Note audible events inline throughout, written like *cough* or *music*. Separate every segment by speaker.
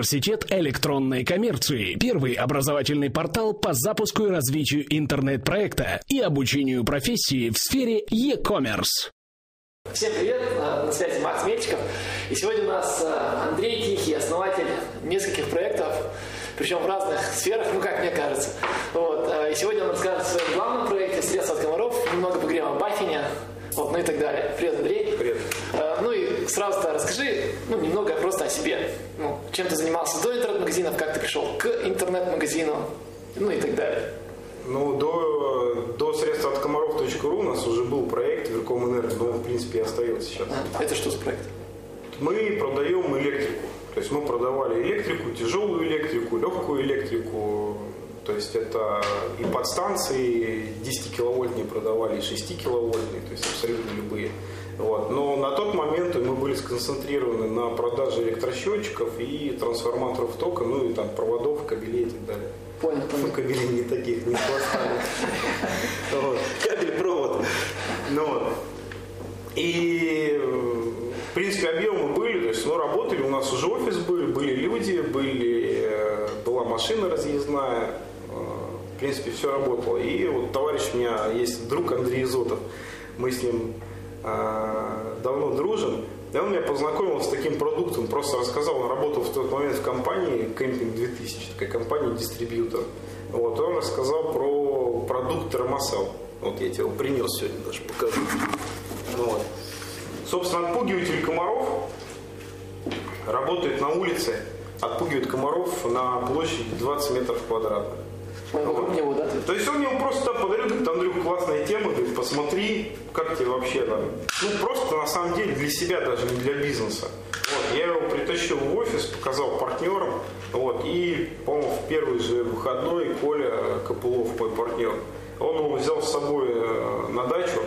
Speaker 1: Университет электронной коммерции. Первый образовательный портал по запуску и развитию интернет-проекта и обучению профессии в сфере e-commerce.
Speaker 2: Всем привет, на связи Макс Мельчиков. И сегодня у нас э, Андрей Тихий, основатель нескольких проектов, причем в разных сферах, ну как мне кажется. Вот. Э, и сегодня он расскажет о своем главном проекте «Средства от комаров», немного поговорим о Баффине, вот, ну и так далее. Привет, Андрей.
Speaker 3: Привет.
Speaker 2: Сразу-то расскажи ну, немного просто о себе. Ну, чем ты занимался до интернет-магазинов, как ты пришел к интернет-магазину, ну и так далее.
Speaker 3: Ну, до, до средств от комаров.ру у нас уже был проект Верком Энерго, но он, в принципе, и остается сейчас.
Speaker 2: А, это что за проект?
Speaker 3: Мы продаем электрику. То есть мы продавали электрику, тяжелую электрику, легкую электрику. То есть это и подстанции 10 киловольтные продавали, и 6 киловольтные, то есть абсолютно любые. Вот. Но на тот момент мы были сконцентрированы на продаже электросчетчиков и трансформаторов тока, ну и там проводов, кабелей и так далее.
Speaker 2: Понял, понял.
Speaker 3: Ну, *laughs* кабелей не таких, не хвостами. *laughs* Кабель, провод. Ну, вот. И, в принципе, объемы были, то есть мы работали, у нас уже офис был, были люди, были, э, была машина разъездная, принципе, все работало. И вот товарищ у меня есть друг Андрей Изотов, мы с ним э, давно дружим, и он меня познакомил с таким продуктом, просто рассказал, он работал в тот момент в компании Camping 2000, такая компания-дистрибьютор. Вот, он рассказал про продукт термосел. Вот я тебе его принес сегодня, даже покажу. Ну, вот. Собственно, отпугиватель комаров работает на улице, отпугивает комаров на площади 20 метров квадратных.
Speaker 2: Вокруг него, да?
Speaker 3: То есть он мне просто подарил, говорит, Андрюх, классная тема, говорит, посмотри, как тебе вообще там. Ну, просто на самом деле для себя даже, не для бизнеса. Вот, я его притащил в офис, показал партнерам, вот, и, по-моему, в первый же выходной Коля Копылов, мой партнер, он его взял с собой э, на дачу,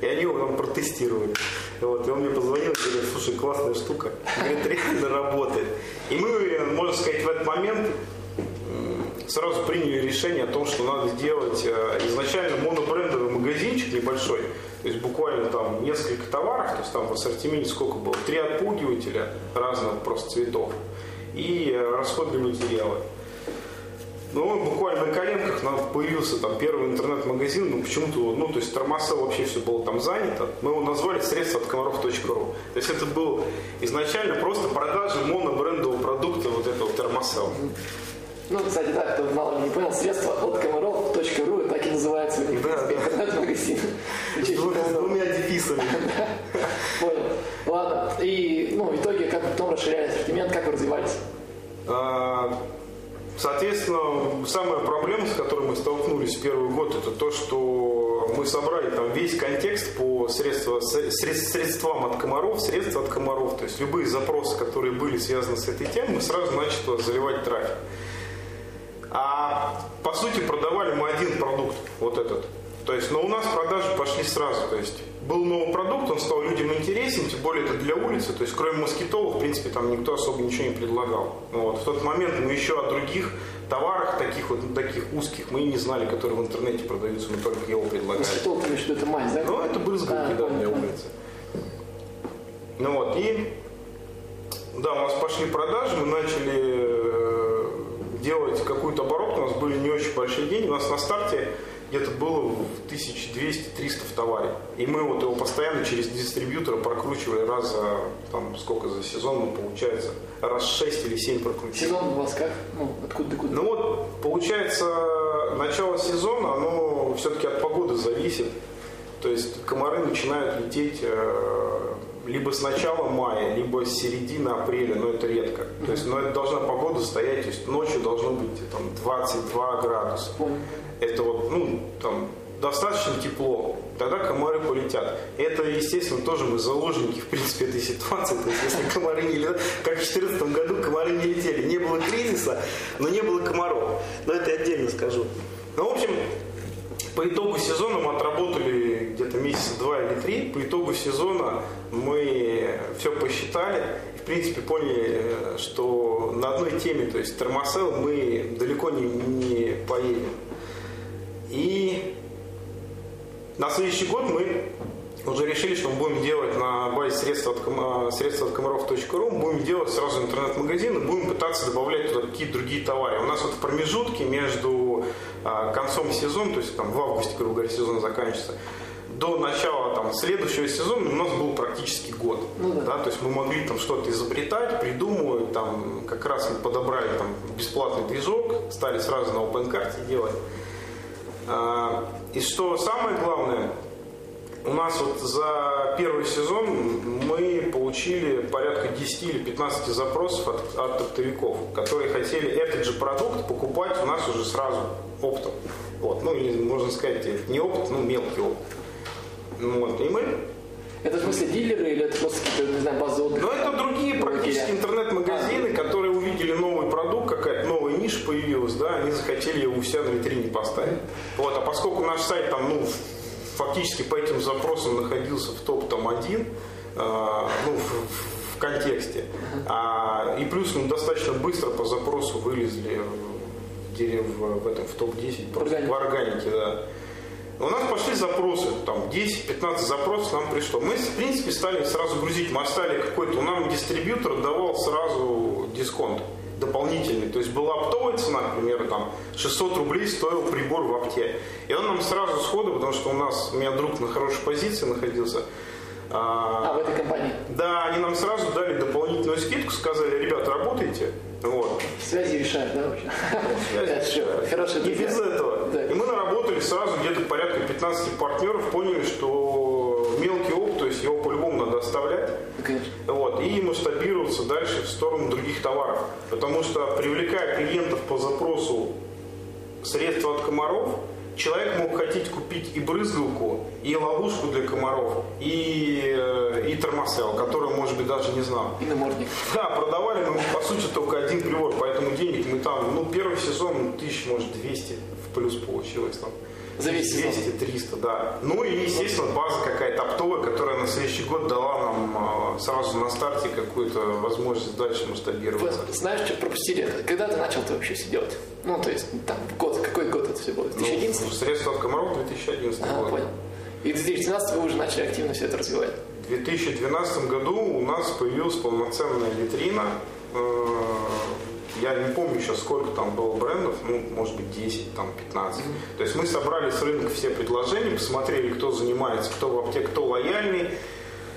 Speaker 3: и они его там протестировали. Вот, и он мне позвонил и говорит, слушай, классная штука. Говорит, реально работает. И мы, можно сказать, в этот момент сразу приняли решение о том, что надо сделать э, изначально монобрендовый магазинчик небольшой, то есть буквально там несколько товаров, то есть там в ассортименте сколько было, три отпугивателя разных просто цветов и э, расходные материалы. Ну, буквально на коленках нам появился там первый интернет-магазин, ну, почему-то, ну, то есть Тормоса вообще все было там занято. Мы его назвали средства от комаров.ру. То есть это был изначально просто продажа монобрендового продукта вот этого термосел.
Speaker 2: Ну, кстати, да, кто мало не понял, средства от комаров.ру так и называется у них,
Speaker 3: да, да.
Speaker 2: интернет-магазин.
Speaker 3: С двумя дефисами. *laughs*
Speaker 2: Понял. Ладно, и ну, в итоге, как потом расширяли ассортимент, как вы развивались?
Speaker 3: А, Соответственно, самая проблема, с которой мы столкнулись в первый год, это то, что мы собрали там весь контекст по средства, средств, средствам от комаров, средства от комаров, то есть любые запросы, которые были связаны с этой темой, мы сразу начали заливать трафик. А по сути продавали мы один продукт, вот этот. То есть, но у нас продажи пошли сразу. То есть был новый продукт, он стал людям интересен, тем более это для улицы. То есть, кроме москитолов, в принципе, там никто особо ничего не предлагал. Вот. В тот момент мы еще о других товарах, таких вот таких узких, мы и не знали, которые в интернете продаются, мы только его предлагали.
Speaker 2: Москитол, ты что это мазь, да?
Speaker 3: Ну, это брызгалки, да, для улицы. Ну вот, и да, у нас пошли продажи, мы начали э, делать какую-то оборотку, у нас были не очень большие деньги, у нас на старте где-то было в 1200-300 в товаре. И мы вот его постоянно через дистрибьютора прокручивали раз за, там, сколько за сезон, ну, получается, раз 6 или 7 прокручивали.
Speaker 2: Сезон у вас как? Ну, откуда до куда?
Speaker 3: Ну вот, получается, начало сезона, оно все-таки от погоды зависит. То есть комары начинают лететь э, либо с начала мая, либо с середины апреля, но это редко. То есть, но это должна погода стоять, то есть ночью должно быть там 22 градуса. Это вот, ну, там, достаточно тепло, тогда комары полетят. Это, естественно, тоже мы заложники, в принципе, этой ситуации. То есть, если комары не летят, как в 2014 году комары не летели. Не было кризиса, но не было комаров. Но это я отдельно скажу. Ну, в общем, по итогу сезона мы отработали где-то месяца два или три. По итогу сезона мы все посчитали и, в принципе, поняли, что на одной теме, то есть термосел, мы далеко не, не поедем. И на следующий год мы уже решили, что мы будем делать на базе средств от, ком- средств от комаров.ру, мы будем делать сразу интернет-магазин и будем пытаться добавлять туда какие-то другие товары. У нас вот в промежутке между а, концом сезона, то есть там в августе, грубо говоря, сезон заканчивается, до начала там, следующего сезона у нас был практически год.
Speaker 2: Ну да.
Speaker 3: да, то есть мы могли там что-то изобретать, придумывать, там как раз мы подобрали там бесплатный движок, стали сразу на OpenCart делать. А, И что самое главное, у нас вот за первый сезон мы получили порядка 10 или 15 запросов от, от оптовиков, которые хотели этот же продукт покупать у нас уже сразу оптом. Вот. Ну, или, можно сказать, не опыт, ну, мелкий опыт. Ну, Вот. И мы
Speaker 2: Это в смысле дилеры или это просто какие-то, не знаю, базы отдыха?
Speaker 3: но это другие практически интернет-магазины, которые увидели новый продукт, какая-то новая ниша появилась, да, они захотели его у себя на витрине поставить. Вот, а поскольку наш сайт там, ну, фактически по этим запросам находился в топ там один, а, ну, в, в контексте, а, и плюс мы достаточно быстро по запросу вылезли в, в, этом в топ-10 просто,
Speaker 2: Органике.
Speaker 3: в органике, да. У нас пошли запросы, там 10-15 запросов нам пришло. Мы, в принципе, стали сразу грузить. Мы оставили какой-то, у нам дистрибьютор давал сразу дисконт дополнительный. То есть была оптовая цена, к примеру, там 600 рублей стоил прибор в апте. И он нам сразу сходу, потому что у нас, у меня друг на хорошей позиции находился, а,
Speaker 2: А, в этой компании.
Speaker 3: да, они нам сразу дали дополнительную скидку, сказали, ребята, работайте. Вот.
Speaker 2: Связи решают, да, вообще?
Speaker 3: Связи.
Speaker 2: Хорошие
Speaker 3: Не без этого.
Speaker 2: Да.
Speaker 3: И мы наработали сразу где-то порядка 15 партнеров, поняли, что мелкий опыт, есть его по-любому надо оставлять.
Speaker 2: Конечно.
Speaker 3: Вот, и масштабироваться дальше в сторону других товаров. Потому что привлекая клиентов по запросу средства от комаров, человек мог хотеть купить и брызгалку, и ловушку для комаров, и, э, и термосел, который, может быть, даже не знал.
Speaker 2: И намордник.
Speaker 3: Да, продавали мы, по сути, только один прибор, поэтому денег мы там, ну, первый сезон, тысяч, может, 200 в плюс получилось там.
Speaker 2: За весь сезон.
Speaker 3: 200-300, да. Ну и, естественно, база какая-то оптовая, которая на следующий год дала нам э, сразу на старте какую-то возможность дальше
Speaker 2: Вы
Speaker 3: масштабироваться.
Speaker 2: знаешь, что пропустили это? Когда ты начал это вообще все делать? Ну, то есть, там, год, какой год это все было? 2011?
Speaker 3: Ну, средства от комаров 2011
Speaker 2: Ага,
Speaker 3: год.
Speaker 2: понял. И в 2012 вы уже начали активно все это развивать.
Speaker 3: В 2012 году у нас появилась полноценная витрина. Я не помню сейчас, сколько там было брендов, ну, может быть, 10, там, 15. То есть мы собрали с рынка все предложения, посмотрели, кто занимается, кто в аптеке, кто лояльный,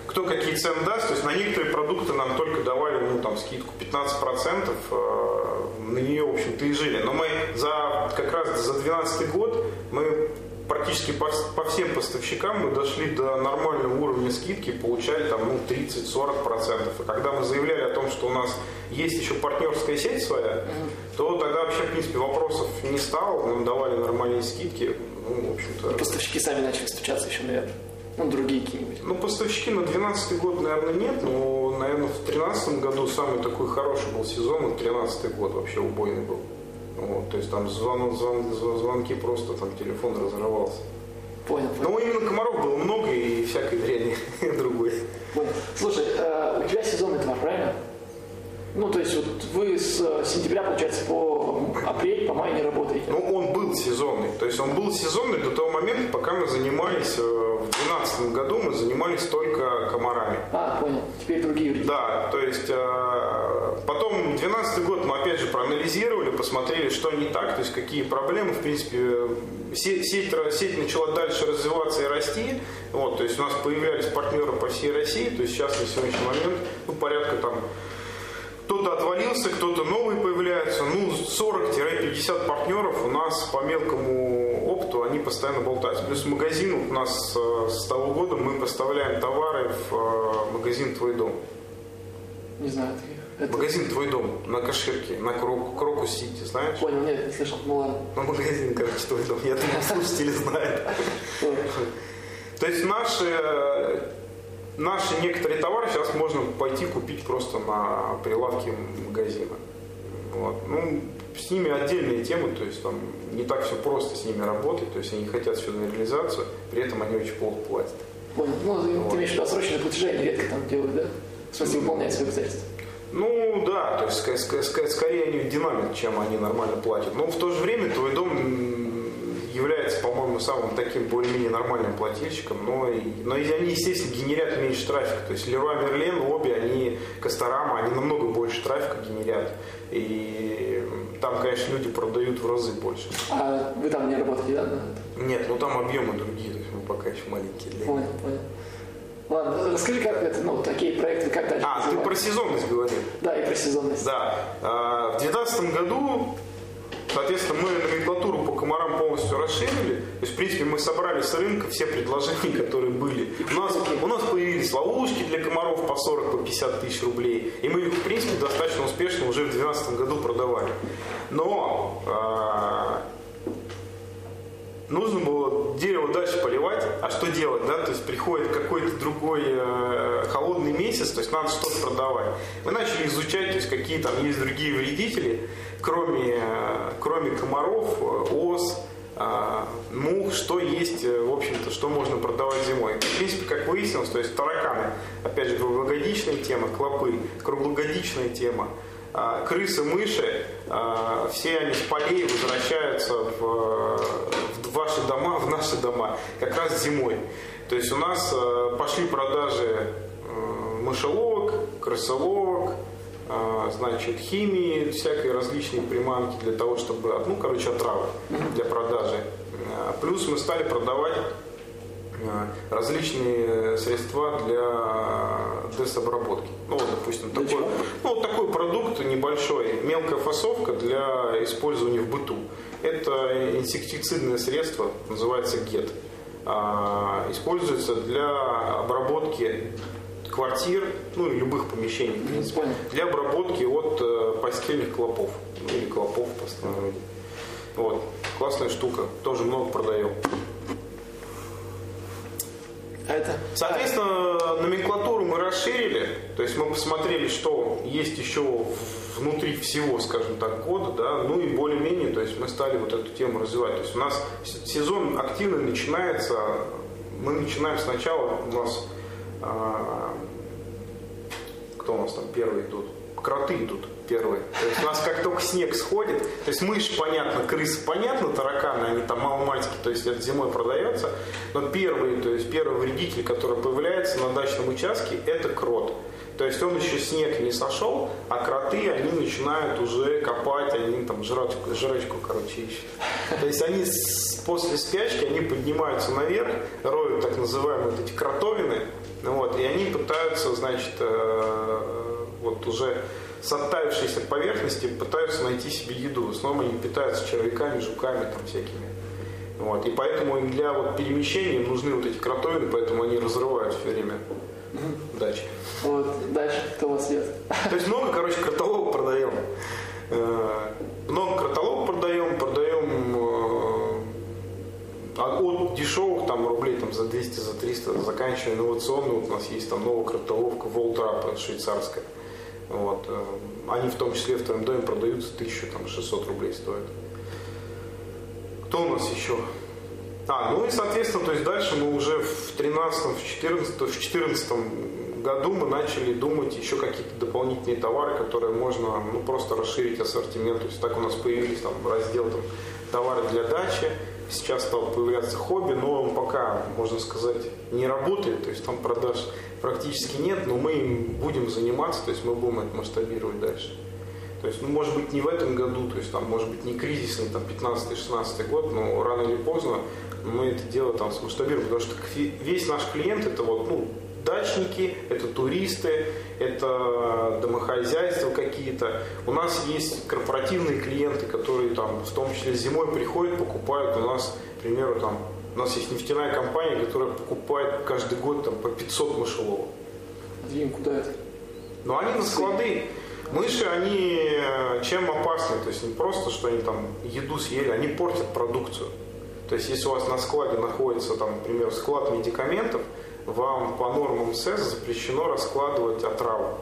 Speaker 3: кто какие цены даст. То есть на некоторые продукты нам только давали, ну, там, скидку 15%, э, на нее, в общем-то, и жили. Но мы за, как раз за 2012 год мы практически по, по всем поставщикам мы дошли до нормального уровня скидки, получали там ну, 30-40%. И когда мы заявляли о том, что у нас есть еще партнерская сеть своя, то тогда вообще, в принципе, вопросов не стало, нам давали нормальные скидки. Ну, в общем-то,
Speaker 2: Поставщики сами начали стучаться еще, наверное. Ну, другие какие-нибудь.
Speaker 3: ну, поставщики на 12 год, наверное, нет, но, наверное, в 2013 году самый такой хороший был сезон, и 13 год вообще убойный был. Вот, то есть там звон, звон- звон- звонки просто, там телефон разорвался.
Speaker 2: Понял, понял.
Speaker 3: Но именно комаров было много и всякой дряни *laughs* другой.
Speaker 2: понял. Слушай, э, у тебя сезонный товар, правильно? Ну, то есть вот вы с э, сентября, получается, по апрель, по май не работаете.
Speaker 3: Ну, он был сезонный. То есть он был сезонный до того момента, пока мы занимались, э, 2012 году мы занимались только комарами.
Speaker 2: А, понял. Теперь другие люди.
Speaker 3: Да, то есть э, потом 12 год мы опять же проанализировали, посмотрели, что не так, то есть какие проблемы, в принципе, се- сеть, ра- сеть начала дальше развиваться и расти, вот, то есть у нас появлялись партнеры по всей России, то есть сейчас на сегодняшний момент ну, порядка там кто-то отвалился, кто-то новый появляется. Ну, 40-50 партнеров у нас по мелкому опту, они постоянно болтаются. Плюс магазин у нас э, с того года мы поставляем товары в э, магазин «Твой дом».
Speaker 2: Не знаю таких. Это...
Speaker 3: Магазин «Твой дом» на Каширке, на Крок- Крокус-Сити, знаешь?
Speaker 2: Понял, нет, не слышал. Ну ладно.
Speaker 3: Ну, магазин, короче, «Твой дом». Я думаю, слушатели знают. *laughs* То есть наши, наши некоторые товары сейчас можно пойти купить просто на прилавке магазина. Вот. Ну, с ними отдельные темы, то есть там не так все просто с ними работать, то есть они хотят всю реализацию, при этом они очень плохо платят.
Speaker 2: Понял. Ну, ты имеешь в виду отсроченные платежи, они редко там делают, да? В смысле, выполняют свои обязательства.
Speaker 3: Ну да, то есть ска- ска- ска- скорее они динамит, чем они нормально платят. Но в то же время твой дом, является, по-моему, самым таким более-менее нормальным плательщиком, но, но и они, естественно, генерят меньше трафика. То есть Леруа Мерлен, обе, они, Касторама, они намного больше трафика генерят. И там, конечно, люди продают в разы больше.
Speaker 2: А вы там не работаете, да?
Speaker 3: Нет, ну там объемы другие, то есть мы пока еще маленькие. Для...
Speaker 2: Понял, понял. Ладно, расскажи, как это, ну, такие проекты, как дальше?
Speaker 3: А, ты про сезонность говорил.
Speaker 2: Да, и про сезонность.
Speaker 3: Да. А, в 2012 году Соответственно, мы номенклатуру по комарам полностью расширили. То есть, в принципе, мы собрали с рынка все предложения, *laughs* которые были. У нас, у нас появились ловушки для комаров по 40, по 50 тысяч рублей. И мы их, в принципе, достаточно успешно уже в 2012 году продавали. Но э, нужно было дерево дальше поливать, а что делать, да, то есть приходит какой-то другой э, холодный месяц, то есть надо что-то продавать. Мы начали изучать, то есть какие там есть другие вредители, кроме, кроме комаров, ос, а, мух, что есть, в общем-то, что можно продавать зимой. В принципе, как выяснилось, то есть тараканы, опять же, круглогодичная тема, клопы, круглогодичная тема, а, крысы, мыши, а, все они с полей возвращаются в ваши дома, в наши дома, как раз зимой. То есть у нас пошли продажи мышеловок, крысоловок, а, значит, химии, всякой различные приманки для того, чтобы, ну, короче, отравы для продажи. Плюс мы стали продавать различные средства для десобработки. Ну, вот, допустим, такой, ну, вот такой продукт небольшой, мелкая фасовка для использования в быту. Это инсектицидное средство, называется ГЕТ. Используется для обработки квартир, ну и любых помещений, в принципе, для обработки от э, постельных клопов, ну, или клопов по. Вот. Классная штука, тоже много продаем.
Speaker 2: Это?
Speaker 3: Соответственно, номенклатуру мы расширили, то есть мы посмотрели, что есть еще внутри всего, скажем так, года, да, ну и более-менее, то есть мы стали вот эту тему развивать. То есть у нас сезон активно начинается, мы начинаем сначала, у нас а, кто у нас там первые идут? Кроты идут первые. То есть у нас как только снег сходит, то есть мышь понятно, крысы понятно, тараканы, они там маломальские, то есть это зимой продается, но первые, то есть первый вредитель, который появляется на дачном участке, это крот. То есть он еще снег не сошел, а кроты, они начинают уже копать, они там жрачку, жрачку короче, ищут. То есть они с, после спячки, они поднимаются наверх, роют так называемые вот эти кротовины, вот, и они пытаются, значит, э, вот уже с оттаившейся поверхности пытаются найти себе еду. В основном они питаются червяками, жуками там всякими. Вот. И поэтому им для вот перемещения нужны вот эти кротовины, поэтому они разрывают все время дачи.
Speaker 2: Вот, дальше кто вас ждет?
Speaker 3: То есть много, короче, кротолог продаем. Э, много кротолог продаем, продаем а от дешевых там рублей там, за 200, за 300, заканчивая инновационную, вот у нас есть там новая кротоловка Волтрап швейцарская. Вот. Э, они в том числе в твоем доме продаются 1600 рублей стоят. Кто у нас еще? А, ну и соответственно, то есть дальше мы уже в 13 в 14 в 14 году мы начали думать еще какие-то дополнительные товары, которые можно ну, просто расширить ассортимент. То есть так у нас появились там раздел там, товары для дачи, сейчас стал появляться хобби, но он пока, можно сказать, не работает, то есть там продаж практически нет, но мы им будем заниматься, то есть мы будем это масштабировать дальше. То есть, ну, может быть, не в этом году, то есть, там, может быть, не кризисный, там, 15-16 год, но рано или поздно мы это дело там смасштабируем, потому что весь наш клиент это вот, ну, дачники, это туристы, это домохозяйства какие-то. У нас есть корпоративные клиенты, которые там, в том числе зимой приходят, покупают у нас, к примеру, там, у нас есть нефтяная компания, которая покупает каждый год там, по 500 мышеловок.
Speaker 2: Дим, куда это?
Speaker 3: Ну, они на склады. Мыши, они э, чем опасны? То есть не просто, что они там еду съели, они портят продукцию. То есть если у вас на складе находится, там, например, склад медикаментов, вам по нормам СЭС запрещено раскладывать отраву.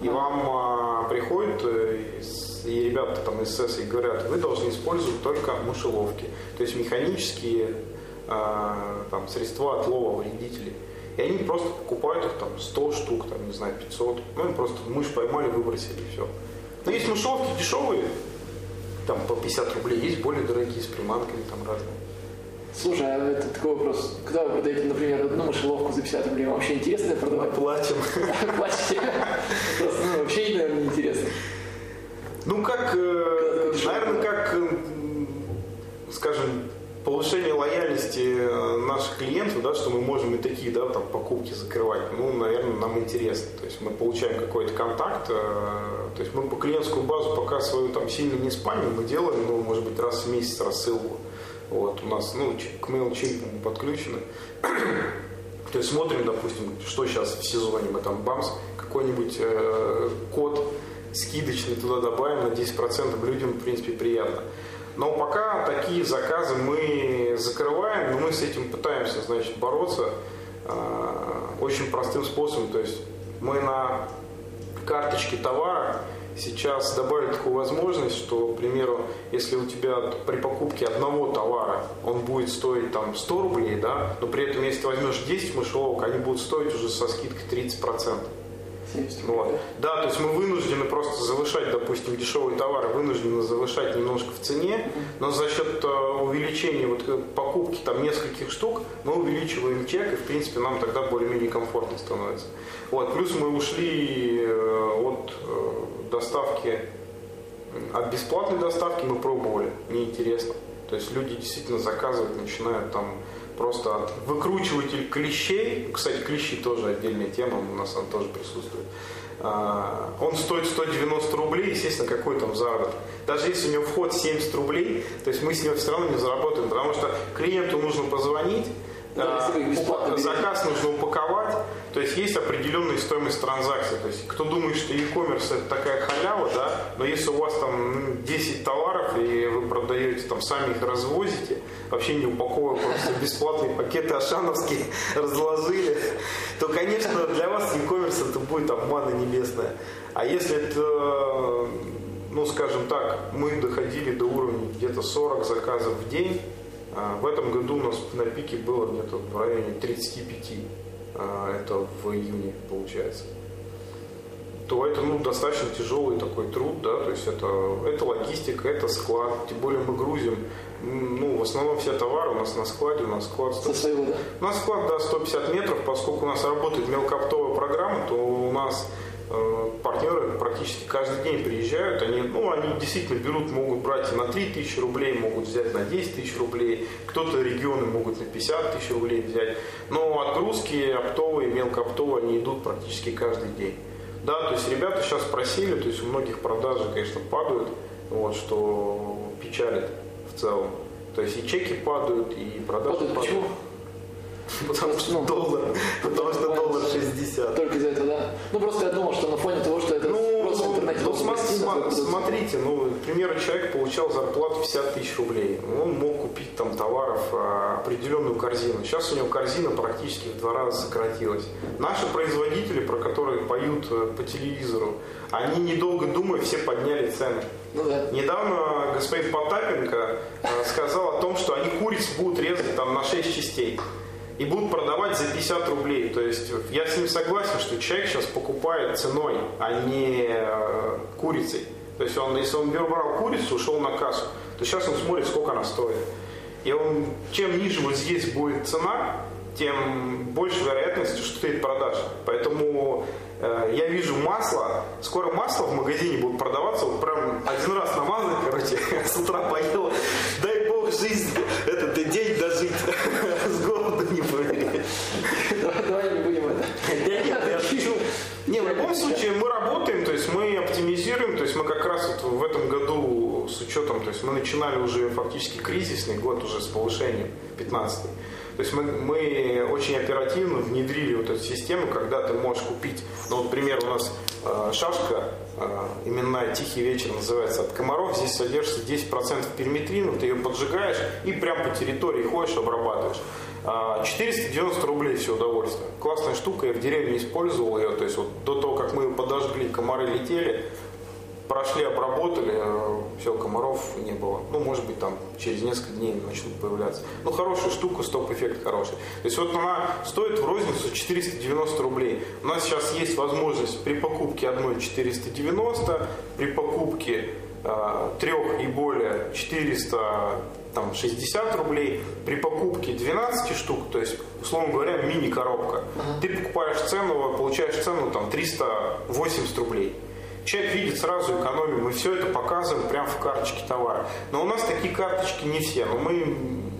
Speaker 3: И вам а, приходят э, и ребята там из СЭС и говорят, вы должны использовать только мышеловки, то есть механические а, там, средства отлова вредителей. И они просто покупают их там 100 штук, там, не знаю, 500. Ну, им просто мышь поймали, выбросили, и все. Но есть мышеловки дешевые, там по 50 рублей, есть более дорогие с приманками там разные.
Speaker 2: Слушай, а это такой вопрос. Когда вы продаете, например, одну мышеловку за 50 рублей, вам вообще интересно продавать?
Speaker 3: Платим. *laughs*
Speaker 2: Платите. Просто ну, вообще, наверное, неинтересно.
Speaker 3: Ну, как, э, наверное, как, э, скажем, повышение лояльности э, наших клиентов, да, что мы можем и такие да, там, покупки закрывать, ну, наверное, нам интересно. То есть мы получаем какой-то контакт, то есть мы по клиентскую базу пока свою там сильно не спамим, мы делаем, ну, может быть, раз в месяц рассылку. Вот, у нас, ну, к MailChimp подключены. То есть смотрим, допустим, что сейчас в сезоне, мы там бамс, какой-нибудь э, код скидочный туда добавим на 10%, людям, в принципе, приятно. Но пока такие заказы мы закрываем, но мы с этим пытаемся, значит, бороться э, очень простым способом. То есть мы на карточке товара сейчас добавили такую возможность, что, к примеру, если у тебя при покупке одного товара он будет стоить там 100 рублей, да, но при этом если ты возьмешь 10 мышеловок, они будут стоить уже со скидкой 30%.
Speaker 2: 70
Speaker 3: Вот. Да, то есть мы вынуждены просто завышать, допустим, дешевые товары, вынуждены завышать немножко в цене, но за счет э, увеличения вот, э, покупки там нескольких штук мы увеличиваем чек, и в принципе нам тогда более-менее комфортно становится. Вот. Плюс мы ушли э, от доставки, от бесплатной доставки мы пробовали, неинтересно. То есть люди действительно заказывают, начинают там просто выкручиватель клещей, кстати, клещи тоже отдельная тема, у нас он тоже присутствует, а, он стоит 190 рублей, естественно, какой там заработок. Даже если у него вход 70 рублей, то есть мы с него все равно не заработаем, потому что клиенту нужно позвонить, Заказ нужно упаковать, то есть есть определенная стоимость транзакции. То есть кто думает, что e-commerce это такая халява, да, но если у вас там ну, 10 товаров и вы продаете, там сами их развозите, вообще не упаковывая просто бесплатные пакеты ашановские *laughs* разложили, то, конечно, для вас e-commerce это будет обмана небесная. А если это, ну, скажем так, мы доходили до уровня где-то 40 заказов в день, в этом году у нас на пике было где-то в районе 35 а, это в июне получается, то это ну, достаточно тяжелый такой труд, да, то есть это, это логистика, это склад, тем более мы грузим, ну, в основном все товары у нас на складе, у нас склад 100,
Speaker 2: Со своего, да?
Speaker 3: у нас склад, да, 150 метров, поскольку у нас работает мелкооптовая программа, то у нас партнеры практически каждый день приезжают, они, ну, они действительно берут, могут брать на 3 тысячи рублей, могут взять на 10 тысяч рублей, кто-то регионы могут на 50 тысяч рублей взять, но отгрузки оптовые, мелкооптовые, они идут практически каждый день. Да, то есть ребята сейчас просили, то есть у многих продажи, конечно, падают, вот, что печалит в целом. То есть и чеки падают, и продажи
Speaker 2: Падают
Speaker 3: падают.
Speaker 2: почему? *laughs*
Speaker 3: Потому что
Speaker 2: Ну,
Speaker 3: доллар, потому что доллар 60.
Speaker 2: Только из-за этого, да? Ну, просто я думал, что на фоне того, что это
Speaker 3: Ну,
Speaker 2: просто
Speaker 3: ну,
Speaker 2: расти,
Speaker 3: сма-
Speaker 2: насколько это-
Speaker 3: смотрите, ну, к примеру, человек получал зарплату 50 тысяч рублей. Он мог купить там товаров а, определенную корзину. Сейчас у него корзина практически в два раза сократилась. Наши производители, про которые поют э, по телевизору, они недолго думая все подняли цены.
Speaker 2: Ну да.
Speaker 3: Недавно господин Потапенко э, сказал о том, что они куриц будут резать там на 6 частей и будут продавать за 50 рублей. То есть я с ним согласен, что человек сейчас покупает ценой, а не э, курицей. То есть он, если он брал курицу, ушел на кассу, то сейчас он смотрит, сколько она стоит. И он, чем ниже вот здесь будет цена, тем больше вероятность, что стоит продажа. Поэтому э, я вижу масло, скоро масло в магазине будет продаваться, вот прям один раз намазать, короче, *laughs* с утра поел, дай бог жизнь, этот день дожить, *laughs* с голоду не помереть.
Speaker 2: Давай, давай не будем это.
Speaker 3: Да нет, я шучу. Не, в любом случае мы работаем, то есть мы оптимизируем, то есть мы как раз вот в этом году с учетом, то есть мы начинали уже фактически кризисный год уже с повышением 15 то есть мы, мы очень оперативно внедрили вот эту систему, когда ты можешь купить, ну вот, например, у нас э, шашка э, именная «Тихий вечер» называется от комаров, здесь содержится 10% периметрина, ты ее поджигаешь и прям по территории ходишь, обрабатываешь. А, 490 рублей все удовольствие. Классная штука, я в деревне использовал ее, то есть вот до того, как мы ее подожгли, комары летели, прошли, обработали, все, комаров не было. Ну, может быть, там через несколько дней начнут появляться. Ну, хорошая штука, стоп-эффект хороший. То есть вот она стоит в розницу 490 рублей. У нас сейчас есть возможность при покупке одной 490, при покупке э, трех и более 400 там 60 рублей, при покупке 12 штук, то есть, условно говоря, мини-коробка, uh-huh. ты покупаешь цену, получаешь цену там 380 рублей. Человек видит сразу экономию, мы все это показываем прямо в карточке товара. Но у нас такие карточки не все, но мы,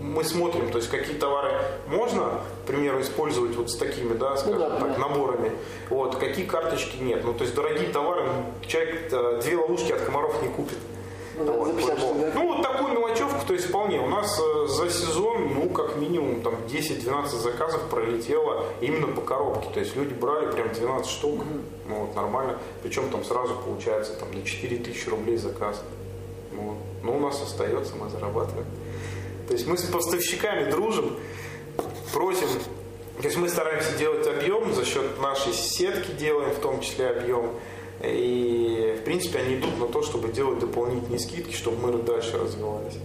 Speaker 3: мы смотрим, то есть какие товары можно, к примеру, использовать вот с такими, да, скажем ну, да, так, да. наборами, вот, какие карточки нет. Ну, то есть дорогие товары человек э, две ловушки от комаров не купит.
Speaker 2: Ну, вот,
Speaker 3: ну, вот такую мелочевку, то есть вполне. У нас э, за сезон, ну, как минимум, там 10-12 заказов пролетело именно по коробке. То есть люди брали прям 12 штук, mm-hmm. ну, вот, нормально. Причем там сразу получается там на 4 тысячи рублей заказ. Вот. Ну, у нас остается, мы зарабатываем. То есть мы с поставщиками дружим, просим то есть мы стараемся делать объем за счет нашей сетки делаем в том числе объем. И, в принципе, они идут на то, чтобы делать дополнительные скидки, чтобы мы дальше развивались.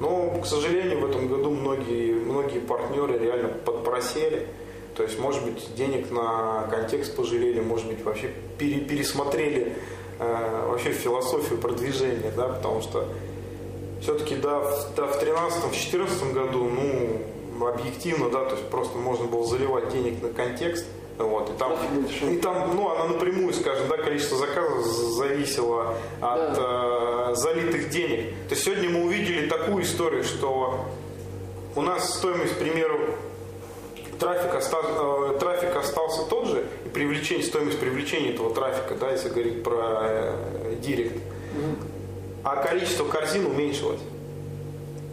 Speaker 3: Но, к сожалению, в этом году многие, многие партнеры реально подпросели. То есть, может быть, денег на контекст пожалели, может быть, вообще пере, пересмотрели э, вообще философию продвижения, да, потому что все-таки, да, в, да, в 13-14 году, ну, объективно, да, то есть просто можно было заливать денег на контекст – вот, и там, и там, ну, она напрямую, скажем, да, количество заказов зависело от да. э, залитых денег. То есть сегодня мы увидели такую историю, что у нас стоимость, к примеру, трафик, остался, э, трафик остался тот же, и привлечение, стоимость привлечения этого трафика, да, если говорить про э, директ, а количество корзин уменьшилось.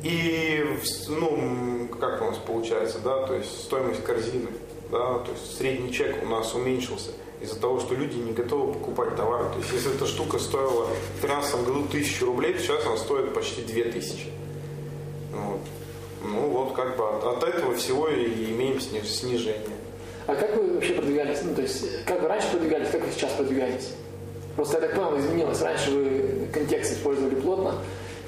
Speaker 3: И, ну, как у нас получается, да, то есть стоимость корзины да, то есть средний чек у нас уменьшился из-за того, что люди не готовы покупать товары. То есть если эта штука стоила в 2013 году 1000 рублей, сейчас она стоит почти 2000. Вот. Ну вот как бы от, от этого всего и имеем снижение.
Speaker 2: А как вы вообще продвигались? Ну, то есть, как вы раньше продвигались, как вы сейчас продвигаетесь? Просто я так понял, изменилось. Раньше вы контекст использовали плотно,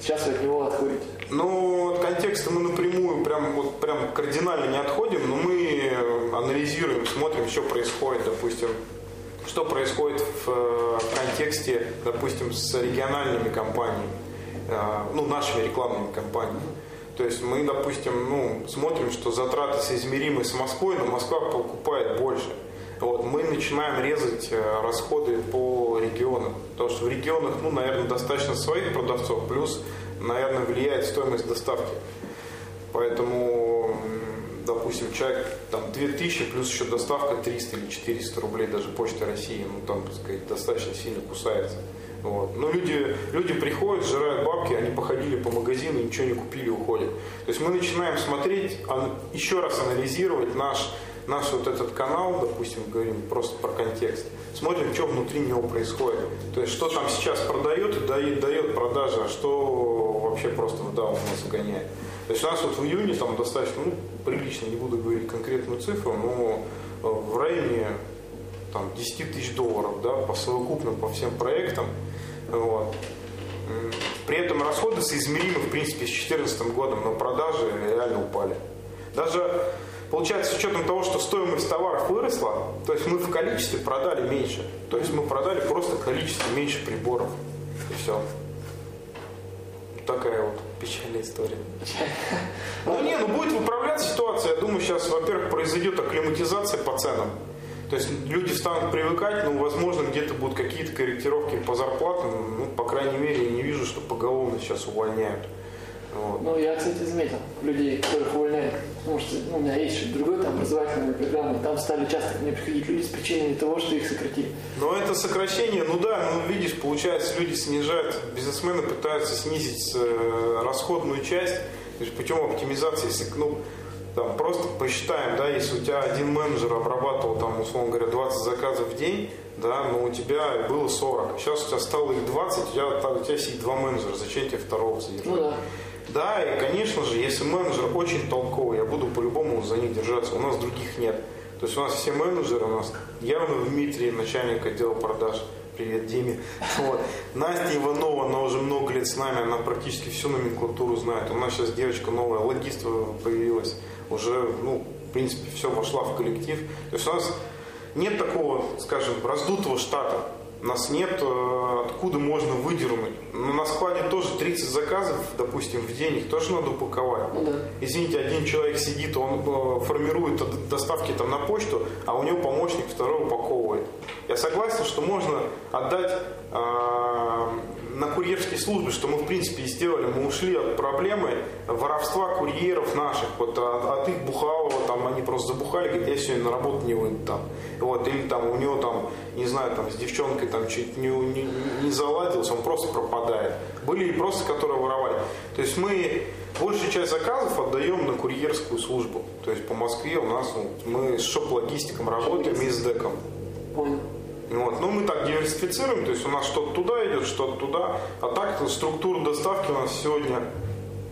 Speaker 2: сейчас вы от него отходите.
Speaker 3: Ну, от контекста мы напрямую прям, вот, прям кардинально не отходим, но мы анализируем, смотрим, что происходит, допустим, что происходит в, в контексте, допустим, с региональными компаниями, э, ну, нашими рекламными компаниями. То есть мы, допустим, ну, смотрим, что затраты соизмеримы с Москвой, но Москва покупает больше. Вот, мы начинаем резать э, расходы по регионам. Потому что в регионах, ну, наверное, достаточно своих продавцов, плюс наверное, влияет стоимость доставки. Поэтому, допустим, человек там 2000 плюс еще доставка 300 или 400 рублей, даже Почта России, ну там, так сказать, достаточно сильно кусается. Вот. Но люди, люди приходят, сжирают бабки, они походили по магазину, ничего не купили, уходят. То есть мы начинаем смотреть, еще раз анализировать наш наш вот этот канал, допустим, говорим просто про контекст, смотрим, что внутри него происходит. То есть, что там сейчас продает и дает, дает продажи, а что вообще просто в даун нас гоняет. То есть у нас вот в июне там достаточно, ну, прилично, не буду говорить конкретную цифру, но э, в районе там, 10 тысяч долларов, да, по совокупным, по всем проектам. Вот. При этом расходы соизмеримы, в принципе, с 2014 годом, но продажи реально упали. Даже Получается, с учетом того, что стоимость товаров выросла, то есть мы в количестве продали меньше. То есть мы продали просто количество меньше приборов. И все. Такая вот печальная история. *laughs* Ну не, ну будет выправляться ситуация. Я думаю, сейчас, во-первых, произойдет акклиматизация по ценам. То есть люди станут привыкать, ну, возможно, где-то будут какие-то корректировки по зарплатам. Ну, по крайней мере, я не вижу, что поголовно сейчас увольняют.
Speaker 2: Вот. Ну, я, кстати, заметил людей, которых увольняют. Потому что ну, у меня есть еще другой там образовательный программа, там стали часто мне приходить люди с причиной того, что их сократили.
Speaker 3: Но это сокращение, ну да, ну видишь, получается, люди снижают, бизнесмены пытаются снизить э, расходную часть, путем оптимизации, если, ну, там, просто посчитаем, да, если у тебя один менеджер обрабатывал, там, условно говоря, 20 заказов в день, да, но у тебя было 40. Сейчас у тебя стало их 20, у тебя, у тебя сидит два менеджера, зачем тебе второго содержать? Ну да. Да, и, конечно же, если менеджер очень толковый, я буду по-любому за них держаться. У нас других нет. То есть у нас все менеджеры, у нас явно Дмитрий, начальник отдела продаж, привет Диме. *laughs* Вот. Настя Иванова, она уже много лет с нами, она практически всю номенклатуру знает. У нас сейчас девочка новая, логист появилась. Уже, ну, в принципе, все вошла в коллектив. То есть у нас нет такого, скажем, раздутого штата. Нас нет э, откуда можно выдернуть. Но на складе тоже 30 заказов, допустим, в день, их тоже надо упаковать.
Speaker 2: Ну, да.
Speaker 3: Извините, один человек сидит, он э, формирует доставки там на почту, а у него помощник второй упаковывает. Я согласен, что можно отдать э, на курьерские службы, что мы в принципе и сделали, мы ушли от проблемы воровства курьеров наших, вот от, от их бухалого, там они просто забухали, говорят, я сегодня на работу не выйду там, вот, или там у него там, не знаю, там с девчонкой там чуть не, не, не заладилось, он просто пропадает. Были и просто, которые воровали. То есть мы большую часть заказов отдаем на курьерскую службу. То есть по Москве у нас ну, мы с шоп-логистиком работаем и с деком.
Speaker 2: Понял.
Speaker 3: Вот. Ну, мы так диверсифицируем, то есть у нас что-то туда идет, что-то туда. А так структура доставки у нас сегодня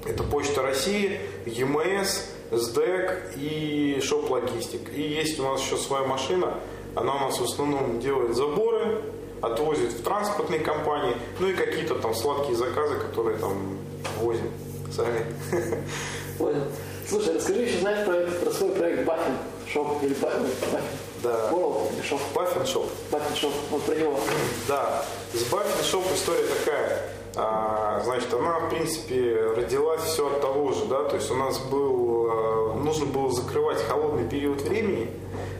Speaker 3: это Почта России, ЕМС, СДЭК и Shop Logistics. И есть у нас еще своя машина, она у нас в основном делает заборы, отвозит в транспортные компании, ну и какие-то там сладкие заказы, которые там возим сами. *laughs*
Speaker 2: Понял. Слушай, расскажи еще, знаешь, про, про свой проект Баффин Shop или Баффин?
Speaker 3: Да.
Speaker 2: Или Shop?
Speaker 3: Баффин Shop.
Speaker 2: Баффин Shop, вот про него.
Speaker 3: Да. С Баффин Shop история такая. А, значит, она, в принципе, родилась все от того же, да, то есть у нас был, а, нужно было закрывать холодный период времени,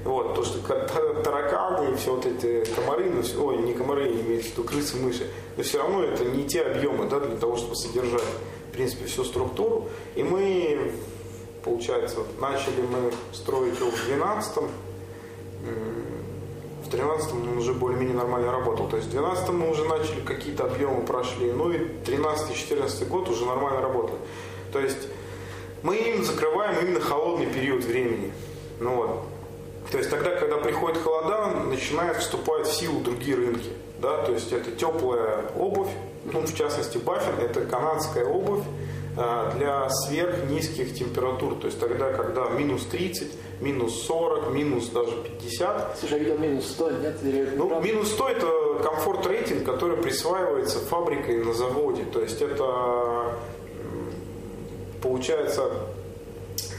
Speaker 3: вот, то, что тараканы и все вот эти комары, ну, ой, не комары, имеется в виду крысы, мыши, но все равно это не те объемы, да, для того, чтобы содержать, в принципе, всю структуру. И мы, получается, начали мы строить его в 12 в 13 он уже более-менее нормально работал. То есть в 12 мы уже начали, какие-то объемы прошли. Ну и 13-14 год уже нормально работали. То есть мы им закрываем именно холодный период времени. Ну вот. То есть тогда, когда приходит холода, начинают вступать в силу другие рынки. Да? То есть это теплая обувь, ну, в частности баффин, это канадская обувь для сверхнизких температур. То есть тогда, когда минус 30, минус 40, минус даже 50.
Speaker 2: Слушай, я видел минус 100, нет? Или
Speaker 3: ну, минус 100 это комфорт рейтинг, который присваивается фабрикой на заводе. То есть это получается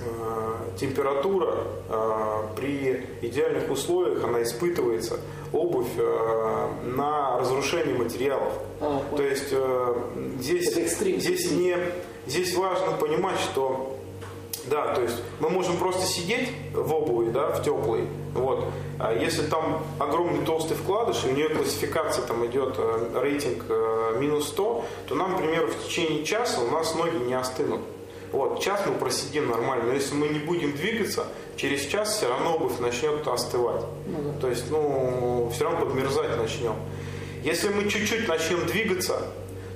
Speaker 3: э, температура э, при идеальных условиях она испытывается обувь э, на разрушение материалов. А, То есть здесь, здесь не здесь важно понимать, что да, то есть мы можем просто сидеть в обуви, да, в теплой. Вот. А если там огромный толстый вкладыш, и у нее классификация там идет э, рейтинг э, минус 100, то нам, например, в течение часа у нас ноги не остынут. Вот, час мы просидим нормально, но если мы не будем двигаться, через час все равно обувь начнет остывать. Ну, да. То есть, ну, все равно подмерзать начнем. Если мы чуть-чуть начнем двигаться,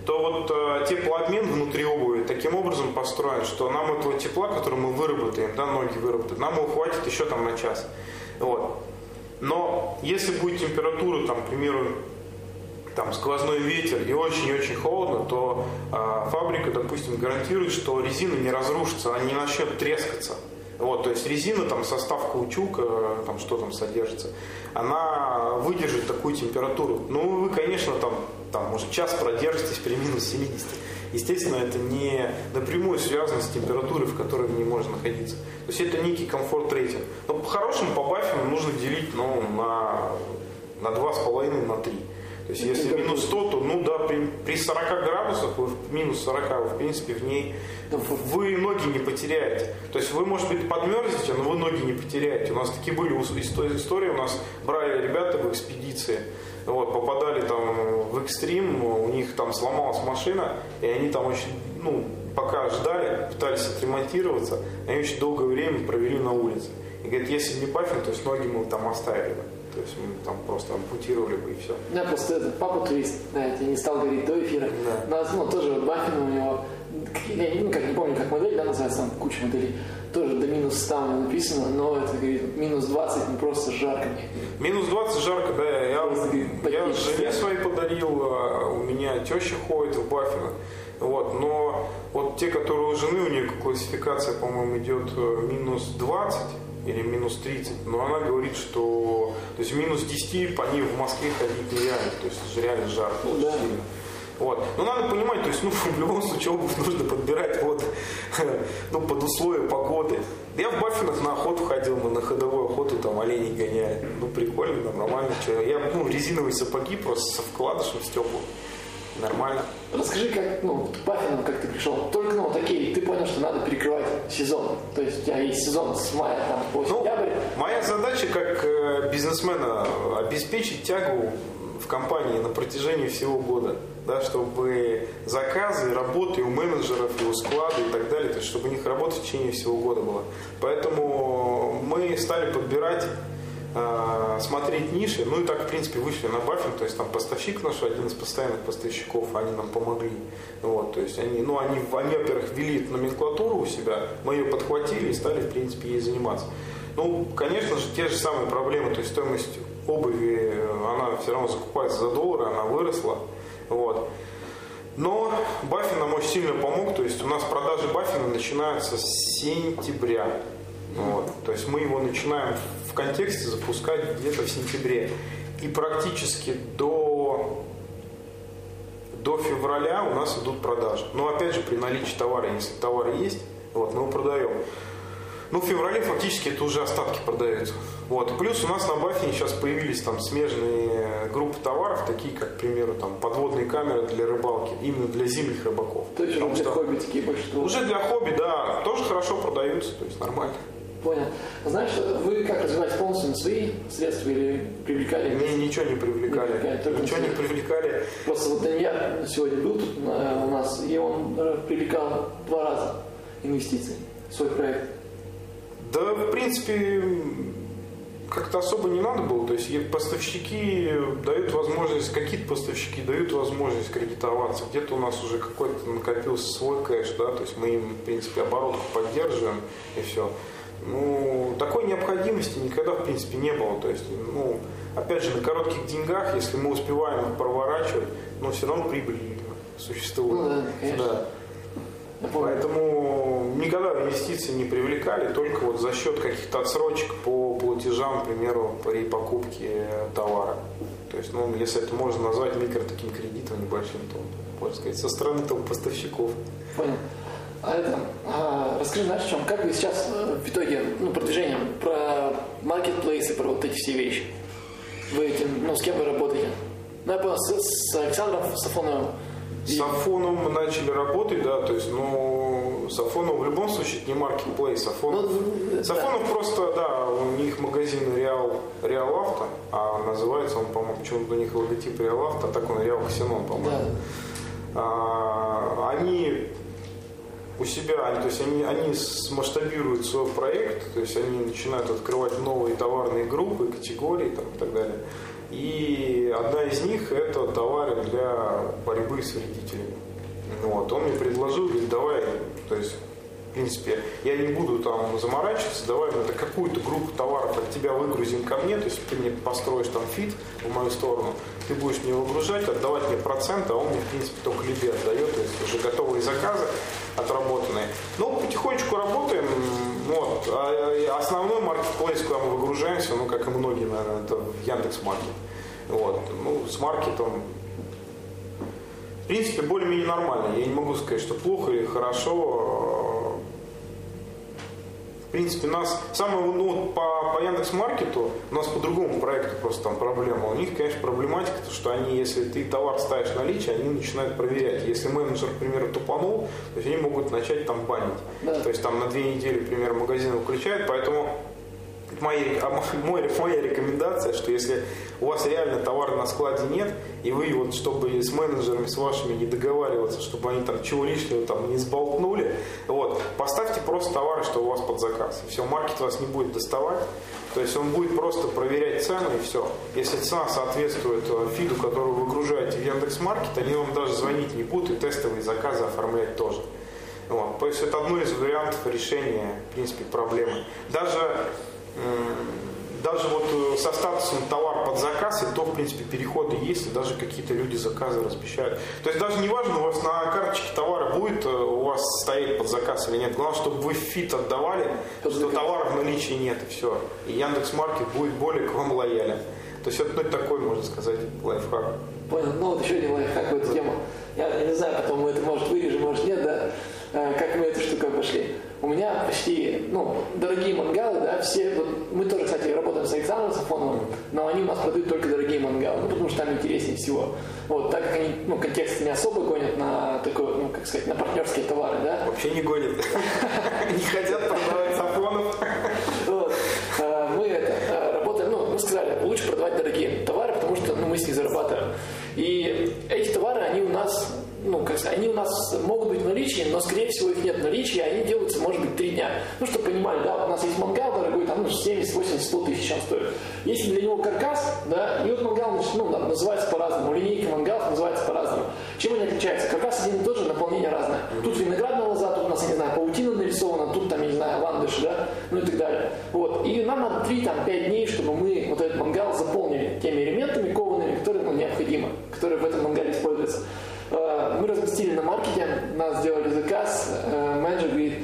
Speaker 3: то вот э, теплообмен внутри обуви таким образом построен, что нам этого тепла, который мы выработаем, да, ноги выработают, нам его хватит еще там на час. Вот. Но если будет температура, там, к примеру, там сквозной ветер и очень-очень холодно, то э, фабрика, допустим, гарантирует, что резина не разрушится, она не начнет трескаться. Вот, то есть резина, там состав каучука, там что там содержится, она выдержит такую температуру. Ну, вы, конечно, там там, может, час продержитесь при минус 70. Естественно, это не напрямую связано с температурой, в которой не можно находиться. То есть это некий комфорт рейтинг. Но по-хорошему по баффину нужно делить ну, на, на 2,5, на 3. То есть если минус 100, то ну да, при, при 40 градусах, вы, минус 40, вы в принципе в ней, вы ноги не потеряете. То есть вы, может быть, подмерзнете, но вы ноги не потеряете. У нас такие были истории, у нас брали ребята в экспедиции, вот, попадали там в экстрим, у них там сломалась машина, и они там очень, ну, пока ждали, пытались отремонтироваться, они очень долгое время провели на улице. И говорит, если не паффин, то есть ноги мы там оставили бы. То есть мы там просто ампутировали бы и все.
Speaker 2: У меня просто этот папа турист, знаете, не стал говорить до эфира. Да. Но, ну, тоже Баффин у него, я ну, как, не помню, как модель, да, называется, там куча моделей тоже до минус 100 написано, но это говорит минус 20, не просто жарко мне.
Speaker 3: Минус 20 жарко, да. Я, говорит, я жене своей подарил, а у меня теща ходит в Баффино. Вот, но вот те, которые у жены, у нее классификация, по-моему, идет э, минус 20 или минус 30, но она говорит, что то есть минус 10 по ней в Москве ходить нереально, то есть реально жарко ну, да. сильно. Вот. Но надо понимать, то есть, ну, *laughs* в любом случае обувь нужно подбирать вот, *laughs* ну, под условия погоды. Я в Баффинах на охоту ходил, мы на ходовую охоту там оленей гоняли. Ну, прикольно. там, нормально. Я, ну, резиновые сапоги просто со вкладышем стеклом. Нормально.
Speaker 2: Расскажи, как, ну, Баффином, как ты пришел. Только, ну, такие, ты понял, что надо перекрывать сезон. То есть у тебя есть сезон с мая там, по ну, сентябрь.
Speaker 3: Моя задача как э, бизнесмена обеспечить тягу в компании на протяжении всего года. Да, чтобы заказы, работы у менеджеров, и у склада и так далее, то есть чтобы у них работа в течение всего года была. Поэтому мы стали подбирать смотреть ниши, ну и так, в принципе, вышли на Баффин, то есть там поставщик наш, один из постоянных поставщиков, они нам помогли. Вот, то есть они, ну, они, они во-первых, ввели эту номенклатуру у себя, мы ее подхватили и стали, в принципе, ей заниматься. Ну, конечно же, те же самые проблемы, то есть стоимость обуви, она все равно закупается за доллары, она выросла. Вот. Но Баффин нам очень сильно помог, то есть у нас продажи Баффина начинаются с сентября. Вот. То есть мы его начинаем контексте запускать где-то в сентябре. И практически до, до февраля у нас идут продажи. Но опять же при наличии товара, если товар есть, вот, мы его продаем. Ну, в феврале фактически это уже остатки продаются. Вот. Плюс у нас на Баффине сейчас появились там смежные группы товаров, такие как, к примеру, там, подводные камеры для рыбалки, именно для зимних рыбаков.
Speaker 2: То есть уже для хобби такие больше?
Speaker 3: Уже для хобби, да, тоже хорошо продаются, то есть нормально.
Speaker 2: Понял. Знаешь, вы как развиваете полностью на свои средства или привлекали?
Speaker 3: Не, ничего не привлекали. Не привлекали ничего не привлекали.
Speaker 2: Просто вот Даньяр сегодня был тут э, у нас, и он э, привлекал два раза инвестиции в свой проект.
Speaker 3: Да, в принципе, как-то особо не надо было. То есть поставщики дают возможность, какие-то поставщики дают возможность кредитоваться. Где-то у нас уже какой-то накопился свой кэш, да, то есть мы им, в принципе, оборотку поддерживаем и все. Ну, такой необходимости никогда, в принципе, не было. То есть, ну, опять же, на коротких деньгах, если мы успеваем их проворачивать, но все равно прибыль существует. Ну,
Speaker 2: да, конечно. Да.
Speaker 3: Поэтому никогда инвестиции не привлекали, только вот за счет каких-то отсрочек по платежам, к примеру, при покупке товара. То есть, ну, если это можно назвать микро таким кредитом небольшим, то, можно сказать, со стороны там, поставщиков.
Speaker 2: Понял. А это, а, расскажи, знаешь, в чем, как вы сейчас э, в итоге, ну, продвижением, про маркетплейсы, про вот эти все вещи, вы этим, ну, с кем вы работаете? Ну, я понял, с, с Александром Сафоновым.
Speaker 3: С Афоном мы начали работать, да, то есть, ну, Сафонов в любом случае это не маркетплейс. Сафонов, ну, Сафонов да. просто, да, у них магазин Реал, Реал Авто, а называется он, по-моему, почему-то у них логотип Реал Авто, а так он Реал Ксенон, по-моему. Да. А, они у себя, то есть они, они смасштабируют свой проект, то есть они начинают открывать новые товарные группы, категории там, и так далее. И одна из них это товары для борьбы с вредителями. Вот. Он мне предложил, говорит, давай, то есть принципе, я не буду там заморачиваться, давай это какую-то группу товаров от тебя выгрузим ко мне, то есть ты мне построишь там фит в мою сторону, ты будешь мне выгружать, отдавать мне процент, а он мне, в принципе, только либе отдает, то есть уже готовые заказы отработанные. Но ну, потихонечку работаем, вот, а основной маркетплейс, куда мы выгружаемся, ну, как и многие, наверное, это Яндекс Маркет. Вот, ну, с маркетом в принципе, более-менее нормально. Я не могу сказать, что плохо или хорошо принципе, нас самое, ну, по, по Яндекс.Маркету у нас по другому проекту просто там проблема. У них, конечно, проблематика, то, что они, если ты товар ставишь наличие, они начинают проверять. Если менеджер, к примеру, тупанул, то есть они могут начать там банить. Да. То есть там на две недели, к примеру, магазин выключают, поэтому моя, моя, *laughs* моя рекомендация, что если у вас реально товара на складе нет, и вы вот, чтобы с менеджерами, с вашими не договариваться, чтобы они там чего лишнего там не сболтнули, вот, поставьте просто товары, что у вас под заказ. Все, маркет вас не будет доставать, то есть он будет просто проверять цену и все. Если цена соответствует э, фиду, который вы выгружаете в Яндекс.Маркет, они вам даже звонить не будут и тестовые заказы оформлять тоже. Вот. То есть это одно из вариантов решения, в принципе, проблемы. Даже даже вот э, со статусом товар под заказ, и то, в принципе, переходы есть, и даже какие-то люди заказы размещают. То есть даже не важно, у вас на карточке товара будет э, у вас стоять под заказ или нет. Главное, чтобы вы фид отдавали, то что товара в наличии нет, и все. И Яндекс Маркет будет более к вам лоялен. То есть это ну, такой, можно сказать, лайфхак.
Speaker 2: Понял. Ну вот еще один лайфхак в эту тему. Я, я не знаю, потом мы это может вырежем, может нет, да, э, как мы эту штуку обошли. У меня почти, ну, дорогие мангалы, да, все, вот мы тоже, кстати, работаем с Александром Сафоновым, но они у нас продают только дорогие мангалы, ну, потому что там интереснее всего. Вот, так как они, ну, контекст не особо гонят на такой, ну, как сказать, на партнерские товары, да.
Speaker 3: Вообще не гонят. *laughs* Не хотят продавать Сафонов.
Speaker 2: Сказать, они у нас могут быть в наличии, но, скорее всего, их нет в наличии, они делаются, может быть, три дня. Ну, чтобы понимали, да, у нас есть мангал дорогой, там, ну, 70, 80, 100 тысяч он стоит. Если для него каркас, да, и вот мангал, ну, называется по-разному, линейка мангалов называется по-разному. Чем они отличаются? Каркас один и тот же, наполнение разное. Тут виноградная лоза, тут у нас, я не знаю, паутина нарисована, тут, там, я не знаю, ландыш, да, ну и так далее. Вот. И нам надо 3-5 дней, чтобы мы вот этот мангал заполнили теми элементами коваными, которые ну, необходимы, которые в этом мангале используются. Мы разместили на маркете, нас сделали заказ, э, менеджер говорит,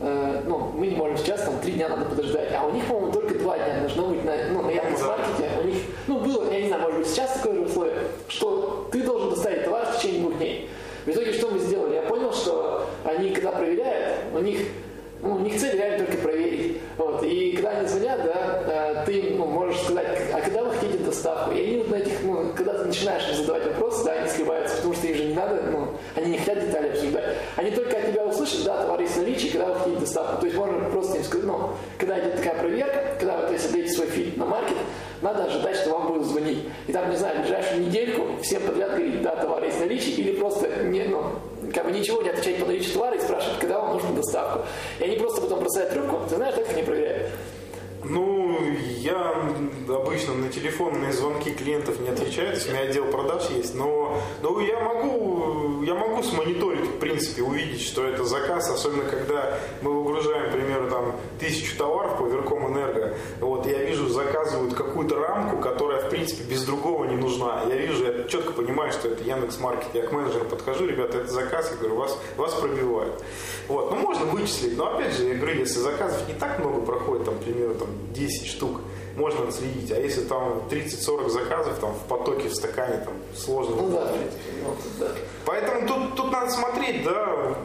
Speaker 2: э, ну, мы не можем сейчас, там, три дня надо подождать. А у них, по-моему, только два дня должно быть на, ну, на Яндекс.Маркете. У них, ну, было, я не знаю, может быть, сейчас такое же условие, что ты должен доставить товар в течение двух дней. В итоге, что мы сделали? Я понял, что они, когда проверяют, у них ну, у них цель реально только проверить. Вот. И когда они звонят, да, э, ты ну, можешь сказать, а когда вы хотите доставку? И они вот на этих, ну, когда ты начинаешь задавать вопросы, да, они сливаются, потому что им же не надо, ну, они не хотят детали обсуждать. Они только от тебя услышат, да, товар есть в наличии, когда вы хотите доставку. То есть можно просто им сказать, ну, когда идет такая проверка, когда вы, даете свой фильм на маркет, надо ожидать, что вам будут звонить. И там, не знаю, ближайшую недельку всем подряд говорить, да, товар есть в наличии, или просто не, ну, как бы ничего не отвечать по наличию и спрашивать, когда вам нужна доставка. И они просто потом бросают трубку, ты знаешь, так они проверяют.
Speaker 3: Ну, я обычно на телефонные звонки клиентов не отвечаю, то есть у меня отдел продаж есть, но, но я могу, я могу смониторить, в принципе, увидеть, что это заказ, особенно когда мы выгружаем, к примеру, там, тысячу товаров по Верком Энерго, вот, я вижу, заказывают какую-то рамку, которая, в принципе, без другого не нужна. Я вижу, я четко понимаю, что это Яндекс Маркет. Я к менеджеру подхожу, ребята, это заказ, я говорю, вас, вас пробивают. Вот, ну, можно вычислить, но, опять же, я говорю, если заказов не так много проходит, там, к примеру, там, 10 штук, можно отследить. А если там 30-40 заказов там в потоке, в стакане, там сложно.
Speaker 2: Ну да, ну, да.
Speaker 3: Поэтому тут, тут надо смотреть, да.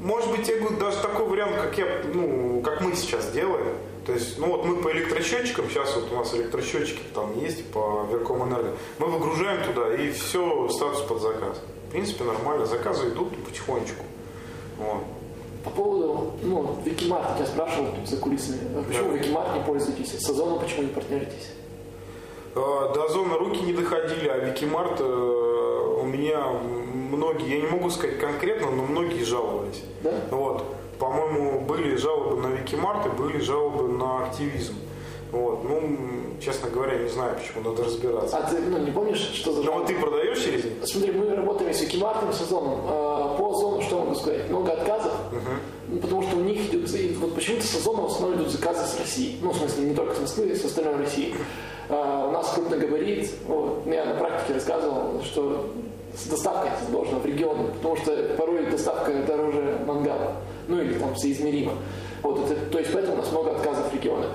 Speaker 3: Может быть, я говорю, даже такой вариант, как я, ну, как мы сейчас делаем. То есть, ну вот мы по электросчетчикам, сейчас вот у нас электросчетчики там есть по Верком Энерго, мы выгружаем туда и все, статус под заказ. В принципе, нормально, заказы идут потихонечку. Вот.
Speaker 2: По поводу, ну, Викимарт, я спрашивал тут за кулисами, а почему
Speaker 3: Да.
Speaker 2: Викимарт не пользуетесь, с Озоном почему не партнеритесь?
Speaker 3: Э, До Озона руки не доходили, а Викимарт э, у меня многие, я не могу сказать конкретно, но многие жаловались.
Speaker 2: Да?
Speaker 3: Вот. По-моему, были жалобы на Викимарт и были жалобы на активизм. Вот. Ну, честно говоря, не знаю, почему, надо разбираться.
Speaker 2: А ты, ну, не помнишь, что за
Speaker 3: Ну,
Speaker 2: жалоба?
Speaker 3: вот ты продаешь через них?
Speaker 2: Смотри, мы работаем с Викимартом, с Озоном. Озону, что могу сказать? Много отказов, Ну, потому что у них идут, и вот почему-то с Озоном в основном идут заказы с России. Ну, в смысле, не только с Москвы, с остальной России. Э, У нас крупногабарит, вот, я на практике рассказывал, что с доставкой сложно в регионы, потому что порой доставка дороже мангала, ну или там соизмеримо. Вот, это, то есть поэтому у нас много отказов в регионы.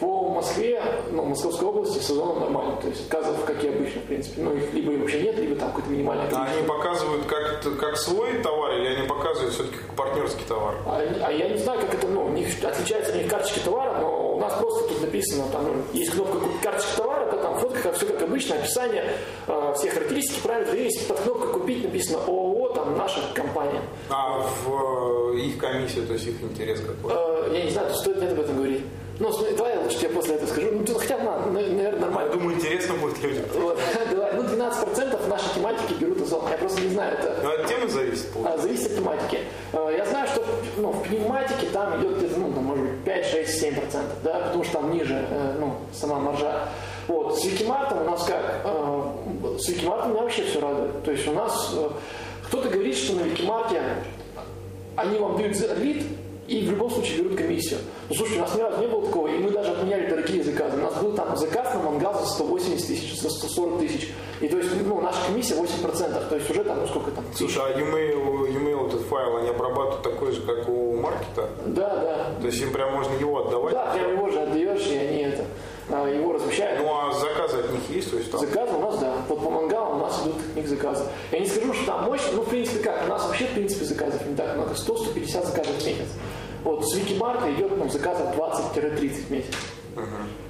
Speaker 2: По Москве, ну, Московской области сезоном нормально, то есть отказов, как и обычно, в принципе. Ну, их либо вообще нет, либо там какое-то минимальное
Speaker 3: А
Speaker 2: количество.
Speaker 3: они показывают как, как свой товар или они показывают все-таки как партнерский товар?
Speaker 2: А, а я не знаю, как это, ну, у них отличаются у них карточки товара, но у нас просто тут написано, там, ну, есть кнопка «Купить карточка товара», да, там фотка, все как обычно, описание, э, все характеристики, параметры есть, под кнопкой «Купить» написано ООО, там, наша компания.
Speaker 3: А в э, их комиссию, то есть их интерес какой?
Speaker 2: Э, я не знаю, стоит ли об этом говорить. Ну, смотри, давай я лучше тебе после этого скажу. Ну, хотя бы, на, наверное,
Speaker 3: Я
Speaker 2: нормально.
Speaker 3: думаю, интересно будет людям.
Speaker 2: Вот, *laughs* давай. Ну, 12% нашей тематики берут озон. Я просто не знаю, это
Speaker 3: Но от темы зависит,
Speaker 2: А. Зависит от тематики. Э, Я знаю, что ну, в пневматике там идет где-то, ну, там, может быть, 5, 6, 7 процентов, да, потому что там ниже, э, ну, сама маржа. Вот, с Викимартом у нас как? Э, С Викимартом меня вообще все радует. То есть у нас кто-то говорит, что на Викимарте они вам дают лид и в любом случае берут комиссию. Ну, слушай, у нас ни разу не было такого, и мы даже отменяли дорогие заказы. У нас был там заказ на мангал за 180 тысяч, за 140 тысяч. И то есть, ну, наша комиссия 8%, то есть уже там, ну, сколько там?
Speaker 3: Слушай, а e-mail, e-mail этот файл, они обрабатывают такой же, как у маркета?
Speaker 2: Да, да.
Speaker 3: То есть им прям можно его отдавать?
Speaker 2: Да, прям его же отдаешь, и они это, а, его размещают.
Speaker 3: Ну а заказы от них есть? То есть там...
Speaker 2: Заказы у нас, да. Вот по мангалу у нас идут от них заказы. Я не скажу, что там мощь, ну, в принципе, как, у нас вообще, в принципе, заказов не так много. 100-150 заказов в месяц. Вот с Викимарта идет ну, заказов 20-30 в месяц.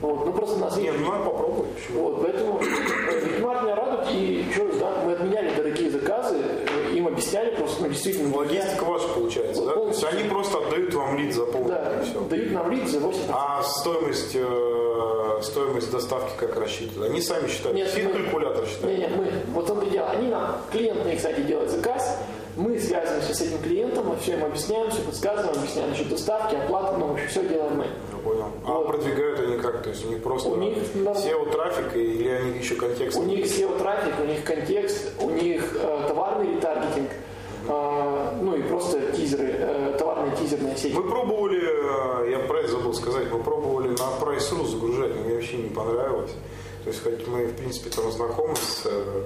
Speaker 2: Вот, ну просто нас
Speaker 3: Не, ну попробовать. Почему?
Speaker 2: Вот, поэтому э, Викимарт меня радует, и раз, да, мы отменяли дорогие заказы, э, им объясняли просто, ну, действительно,
Speaker 3: Логистика ваша получается, да? То есть
Speaker 2: Полностью.
Speaker 3: они просто отдают вам лид за полный
Speaker 2: да,
Speaker 3: все.
Speaker 2: дают нам лид за 8
Speaker 3: А стоимость, э, стоимость доставки как рассчитывают? Они сами считают?
Speaker 2: Нет, мы-
Speaker 3: калькулятор считает?
Speaker 2: Не, не, мы, вот он и дело, они нам, клиент мне, кстати, делает заказ, мы связываемся с этим клиентом, мы все им объясняем, все подсказываем, объясняем насчет доставки, оплаты, ну, в общем, все делаем мы.
Speaker 3: Я понял. А
Speaker 2: Вот.
Speaker 3: продвигают они как? То есть у них просто
Speaker 2: У них, ну,
Speaker 3: SEO трафик или они еще контекст?
Speaker 2: У них SEO-трафик, у них контекст, у них э, товарный ретаргетинг, э, ну и просто тизеры, э, товарные тизерные сети.
Speaker 3: Мы пробовали, э, я про это забыл сказать, мы пробовали на Price.ru загружать, но мне вообще не понравилось. То есть, хоть мы, в принципе, там знакомы с, э,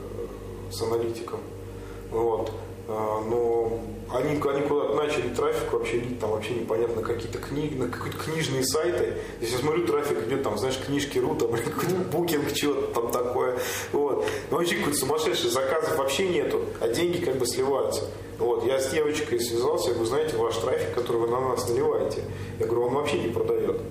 Speaker 3: с аналитиком, вот, но они, они куда-то начали трафик вообще лить, там вообще непонятно какие-то книги, на какие-то книжные сайты. Если я смотрю, трафик идет там, знаешь, книжки.ру, там *laughs* или какой-то букинг, что-то там такое. Вот. Но вообще какой-то сумасшедший, заказов вообще нету, а деньги как бы сливаются. Вот, я с девочкой связался, я говорю, знаете, ваш трафик, который вы на нас наливаете, я говорю, он вообще не продает.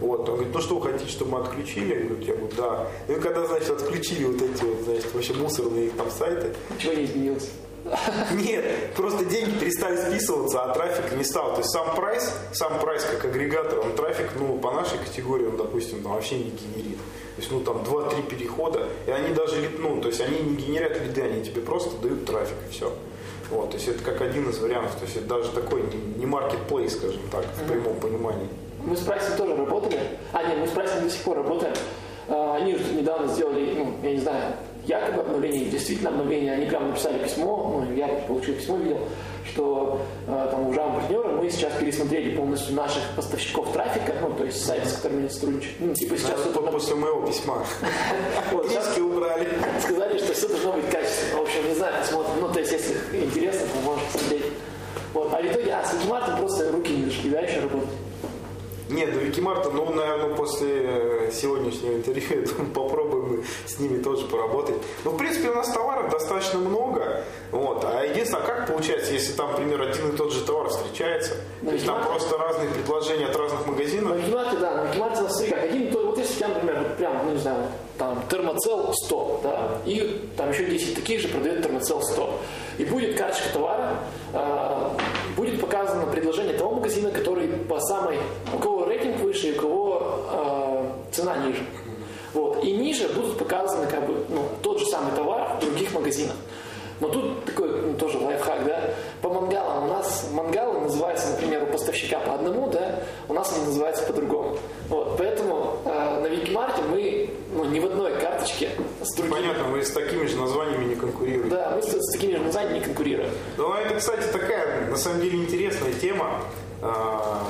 Speaker 3: Вот, он говорит, ну что вы хотите, чтобы мы отключили? Я говорю, я говорю, да. Ну и когда, значит, отключили вот эти вот, значит, вообще мусорные там сайты,
Speaker 2: Ничего не изменилось. *laughs*
Speaker 3: нет, просто деньги перестали списываться, а трафик не стал. То есть сам прайс, сам прайс как агрегатор, он трафик, ну, по нашей категории, он, допустим, там вообще не генерит. То есть, ну, там 2-3 перехода, и они даже, ну, то есть они не генерят лиды, они тебе просто дают трафик, и все. Вот, то есть это как один из вариантов, то есть это даже такой не, marketplace, скажем так, в прямом понимании.
Speaker 2: Мы с прайсом тоже работали. А, нет, мы с прайсом до сих пор работаем. А, Они недавно сделали, ну, я не знаю, якобы обновление, действительно обновление. Они прямо написали письмо, ну, я получил письмо, видел, что э, там уважаемые партнеры, мы сейчас пересмотрели полностью наших поставщиков трафика, ну, то есть сайты, с которыми они сотрудничают. Ну, типа сейчас
Speaker 3: Сейчас
Speaker 2: это
Speaker 3: после моего письма. *laughs* Книжки убрали.
Speaker 2: сказали, что все должно быть качественно. В общем, не знаю, посмотрим. Ну, то есть, если интересно, то можно посмотреть. Вот. А в итоге, а, с Викимартом просто руки не дошли, да, еще работать.
Speaker 3: Нет, до Викимарта, ну, наверное, после э, сегодняшнего интервью *laughs* я думаю, попробуем с ними тоже поработать. Ну, в принципе, у нас товаров достаточно много. Вот. А единственное, а как получается, если там, например, один и тот же товар встречается?
Speaker 2: На
Speaker 3: То есть там просто разные предложения от разных
Speaker 2: На
Speaker 3: магазинов?
Speaker 2: Викимарте, да, на Викимарте смотри, как один, то, вот если тебя, например, вот прям, ну не знаю, там термоцел 100, да, и там еще 10 таких же продает термоцел 100. И будет карточка товара, э, будет показано предложение того магазина, который по самой, у кого рейтинг выше, и у кого э, цена ниже. Вот. И ниже будут показаны как бы, ну, тот же самый товар в других магазинах. Но тут такой ну, тоже лайфхак, да. По мангалам у нас мангалы называются, например, у поставщика по одному, да, у нас они называются по-другому. Вот, поэтому э, на Викимарте мы ну, ни в одной карточке с другими.
Speaker 3: Понятно, вы с такими же названиями не конкурируете.
Speaker 2: Да, мы с, с такими же названиями не конкурируем.
Speaker 3: Ну, а это, кстати, такая, на самом деле, интересная тема. А,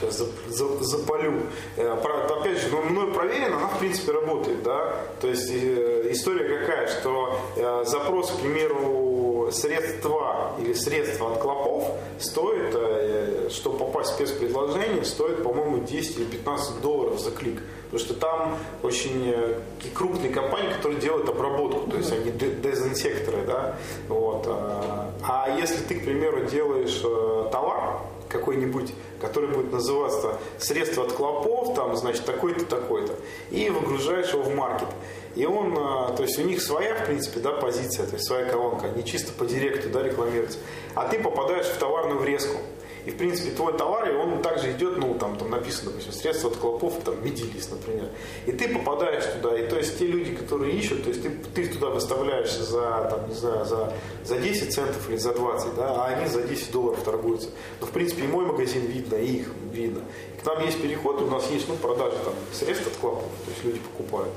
Speaker 3: Сейчас за- запалю. Э, Опять же, ну, мной проверено, она в принципе работает, да. То есть э, история какая, что э, запрос, к примеру, средства или средства от клопов стоит, э, чтобы попасть в спецпредложение, стоит, по-моему, 10 или 15 долларов за клик. Потому что там очень э, крупные компании, которые делают обработку, то есть они де- дезинсекторы, да. Вот. а. А если ты, к примеру, делаешь э, товар, какой-нибудь, который будет называться средство от клопов, там, значит, такой-то, такой-то, и выгружаешь его в маркет. И он, а, то есть у них своя, в принципе, да, позиция, то есть своя колонка, они чисто по директу, да, рекламируются. А ты попадаешь в товарную врезку. И, в принципе, твой товар, и он также идет, ну, там, там написано, допустим, средство от клопов, там, медилис, например. И ты попадаешь туда, и то есть те люди, которые ищут, то есть ты, ты туда выставляешься за, там, не знаю, за, за 10 центов или за 20, да, а они за 10 долларов торгуются. Ну, в принципе, и мой магазин видно, и их видно. И к нам есть переход, у нас есть, ну, продажи там средств от клопов, то есть люди покупают.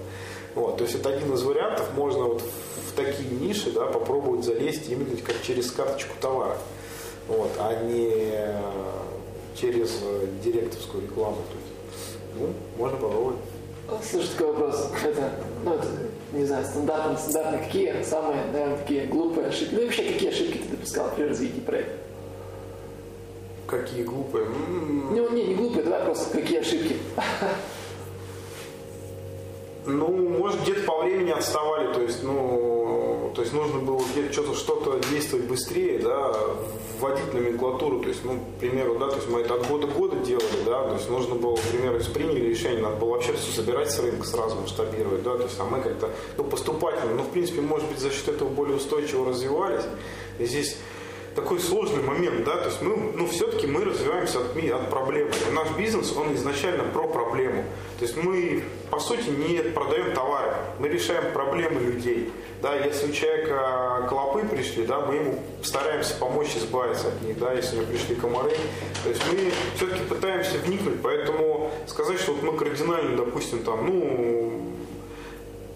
Speaker 3: Вот, то есть это один из вариантов, можно вот в такие ниши, да, попробовать залезть именно как через карточку товара вот, а не э, через э, директовскую рекламу. Ну, можно попробовать.
Speaker 2: Слушай, такой вопрос. Это, ну, это, не знаю, стандартно, стандартно. Какие самые, наверное, такие глупые ошибки? Ну и вообще, какие ошибки ты допускал при развитии проекта?
Speaker 3: Какие глупые. М,
Speaker 2: Не, не, не глупые, давай просто какие ошибки. *laughs*
Speaker 3: Ну, может, где-то по времени отставали, то есть, ну, то есть нужно было где-то что-то, что-то действовать быстрее, да, вводить номенклатуру, то есть, ну, к примеру, да, то есть мы это от года к году делали, да, то есть нужно было, к примеру, если приняли решение, надо было вообще все собирать с рынка, сразу масштабировать, да, то есть, а мы как-то, ну, поступательно, ну, в принципе, может быть, за счет этого более устойчиво развивались, и здесь такой сложный момент, да, то есть мы, ну, все-таки мы развиваемся от, от проблемы. Наш бизнес, он изначально про проблему. То есть мы, по сути, не продаем товары, мы решаем проблемы людей. Да, если у человека клопы пришли, да, мы ему стараемся помочь избавиться от них, да, если у него пришли комары. То есть мы все-таки пытаемся вникнуть, поэтому сказать, что вот мы кардинально, допустим, там, ну,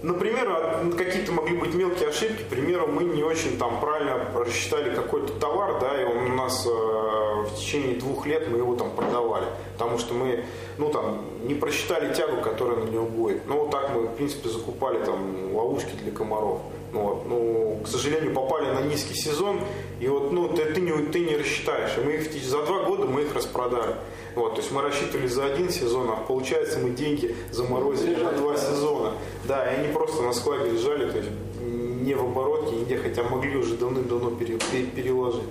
Speaker 3: Например, какие-то могли быть мелкие ошибки. К примеру, мы не очень там правильно рассчитали какой-то товар, да, и он у нас э, в течение двух лет мы его там продавали. Потому что мы, ну там, не просчитали тягу, которая на него будет. Ну вот так мы, в принципе, закупали там ловушки для комаров. Ну, вот, ну, к сожалению, попали на низкий сезон, и вот, ну, ты, ты, не, ты не рассчитаешь. И мы их за два года мы их распродали. Вот, то есть мы рассчитывали за один сезон, а получается мы деньги заморозили на два сезона. Да, и они просто на складе лежали, то есть не в оборотке, нигде, хотя могли уже давным-давно переложить.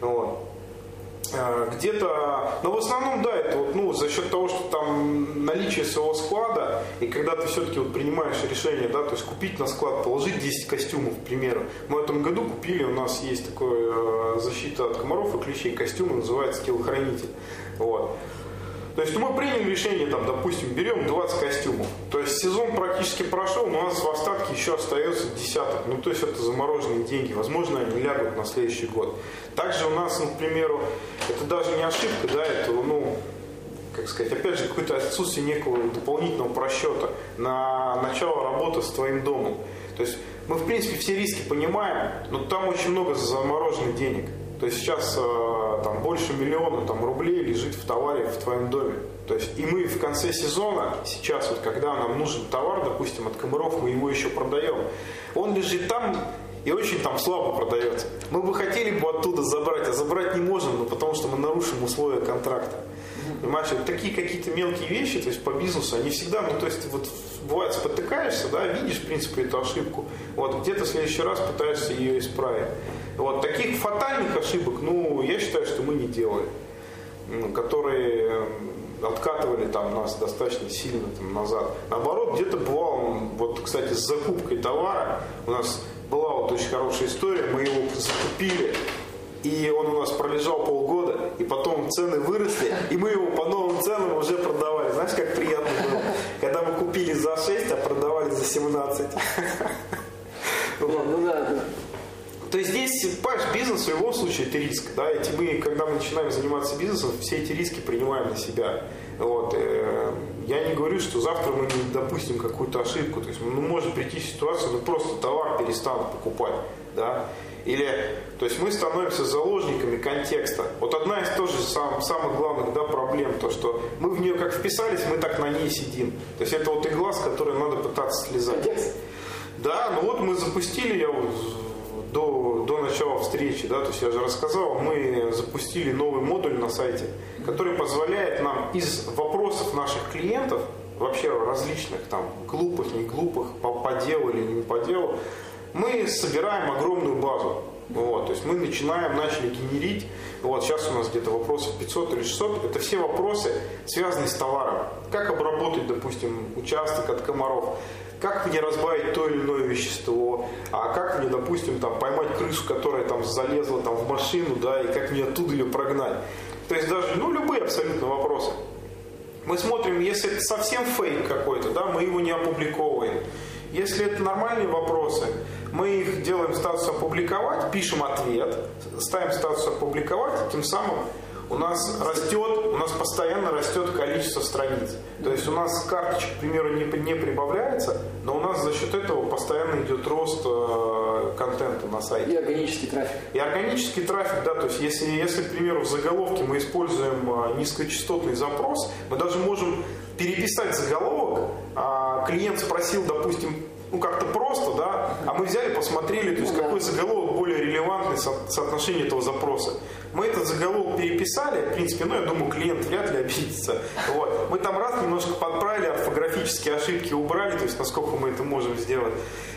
Speaker 3: Вот. А, где-то, но в основном, да, это вот, ну, за счет того, что там наличие своего склада, и когда ты все-таки вот принимаешь решение, да, то есть купить на склад, положить 10 костюмов, к примеру. Мы в этом году купили, у нас есть такой э, защита от комаров и клещей костюм, называется телохранитель. Вот. То есть мы приняли решение, там, допустим, берем 20 костюмов. То есть сезон практически прошел, но у нас в остатке еще остается десяток. Ну, то есть это замороженные деньги. Возможно, они лягут на следующий год. Также у нас, ну, к примеру, это даже не ошибка, да, это, ну, как сказать, опять же, какое-то отсутствие некого дополнительного просчета на начало работы с твоим домом. То есть мы, в принципе, все риски понимаем, но там очень много замороженных денег. То есть сейчас э, там больше миллиона там, рублей лежит в товаре в твоем доме. То есть и мы в конце сезона, сейчас вот когда нам нужен товар, допустим, от комаров, мы его еще продаем. Он лежит там и очень там слабо продается. Мы бы хотели бы оттуда забрать, а забрать не можем, ну, потому что мы нарушим условия контракта. Понимаешь, это такие какие-то мелкие вещи, то есть по бизнесу, они всегда, ну то есть вот бывает спотыкаешься, да, видишь, в принципе, эту ошибку, вот где-то в следующий раз пытаешься ее исправить. Вот таких фатальных ошибок, ну, я считаю, что мы не делали, которые откатывали там нас достаточно сильно там, назад. Наоборот, где-то бывало, вот, кстати, с закупкой товара у нас была вот очень хорошая история, мы его закупили, и он у нас пролежал полгода, и потом цены выросли, и мы его по новым ценам уже продавали. Знаешь, как приятно было, когда мы купили за 6, а продавали за 17. Ну да, да. То есть здесь, понимаешь, бизнес в любом случае это риск. Да? И мы, когда мы начинаем заниматься бизнесом, все эти риски принимаем на себя. Вот. Э, я не говорю, что завтра мы не допустим какую-то ошибку. То есть, ну, может прийти ситуация, ну просто товар перестанут покупать. Да? Или, то есть мы становимся заложниками контекста. Вот одна из тоже сам, самых главных да, проблем, то что мы в нее как вписались, мы так на ней сидим. То есть это вот игла, с которой надо пытаться слезать. Да, ну вот мы запустили, я вот до, до начала встречи, да, то есть я же рассказал, мы запустили новый модуль на сайте, который позволяет нам из вопросов наших клиентов, вообще различных, там, глупых, не глупых, по, по делу или не по делу, мы собираем огромную базу. Вот, то есть мы начинаем, начали генерить, вот сейчас у нас где-то вопросов 500 или 600, это все вопросы, связанные с товаром. Как обработать, допустим, участок от комаров, как мне разбавить то или иное вещество, а как мне, допустим, там, поймать крысу, которая там залезла там, в машину, да, и как мне оттуда ее прогнать. То есть даже, ну, любые абсолютно вопросы. Мы смотрим, если это совсем фейк какой-то, да, мы его не опубликовываем. Если это нормальные вопросы, мы их делаем статус опубликовать, пишем ответ, ставим статус опубликовать, тем самым у нас растет, у нас постоянно растет количество страниц. То есть у нас карточек, к примеру, не, не прибавляется, но у нас за счет этого постоянно идет рост э, контента на сайте.
Speaker 2: И органический трафик.
Speaker 3: И органический трафик, да, то есть если, если, к примеру, в заголовке мы используем э, низкочастотный запрос, мы даже можем переписать заголовок, а, а, клиент спросил, допустим, ну как-то просто, да, а мы взяли, посмотрели, то есть какой заголовок более релевантный со соотношение этого запроса. Мы этот заголовок переписали, в принципе, ну я думаю, клиент вряд ли обидится. Вот. Мы там раз немножко подправили, орфографические ошибки убрали, то есть насколько мы это можем сделать.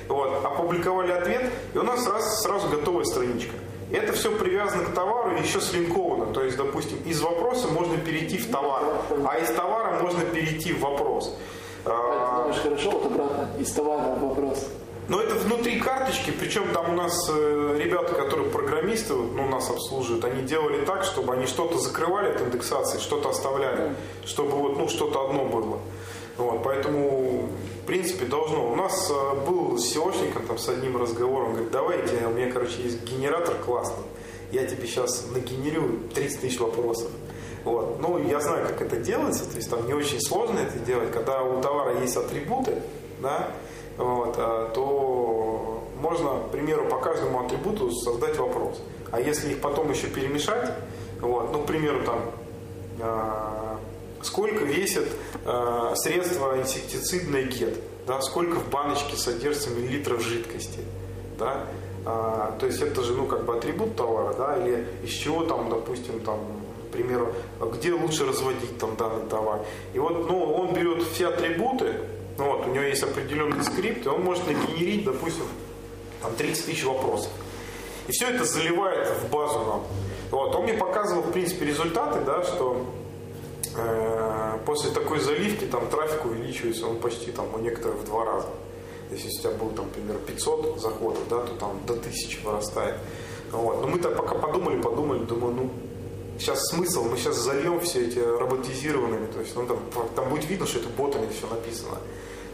Speaker 3: Вот. Опубликовали ответ, и у нас сразу, сразу готовая страничка. Это все привязано к товару и еще слинковано. То есть, допустим, из вопроса можно перейти в товар, а из товара можно перейти в вопрос.
Speaker 2: Это думаешь, хорошо, вот обратно, из товара вопрос.
Speaker 3: Но это внутри карточки, причем там у нас э, ребята, которые программисты, ну, нас обслуживают, они делали так, чтобы они что-то закрывали от индексации, что-то оставляли, чтобы вот, ну, что-то одно было. Вот, поэтому, в принципе, должно. У нас э, был SEOшник там с одним разговором, говорит, давайте, у меня, короче, есть генератор классный, я тебе сейчас нагенерирую 30 тысяч вопросов. Вот. Ну, я знаю, как это делается, то есть там не очень сложно это делать, когда у товара есть атрибуты, да, вот, а, то можно, к примеру, по каждому атрибуту создать вопрос. А если их потом еще перемешать, вот, ну, к примеру, там, а, сколько весит а, средство инсектицидное ГЕТ, да, сколько в баночке содержится миллилитров жидкости, да, то есть это же, ну, как бы атрибут товара, да, или из чего там, допустим, там, примеру, где лучше разводить там данный товар. И вот, ну, он берет все атрибуты, ну, вот, у него есть определенный скрипт, и он может нагенерить, допустим, там 30 тысяч вопросов. И все это заливает в базу нам. Вот, он мне показывал, в принципе, результаты, да, что э, после такой заливки там трафик увеличивается, он почти там у некоторых в два раза. То есть, если у тебя был, там, например, 500 заходов, да, то там до 1000 вырастает. Вот. Но мы так пока подумали, подумали, думаю, ну, сейчас смысл, мы сейчас зальем все эти роботизированными, то есть ну, там, там будет видно, что это ботами все написано.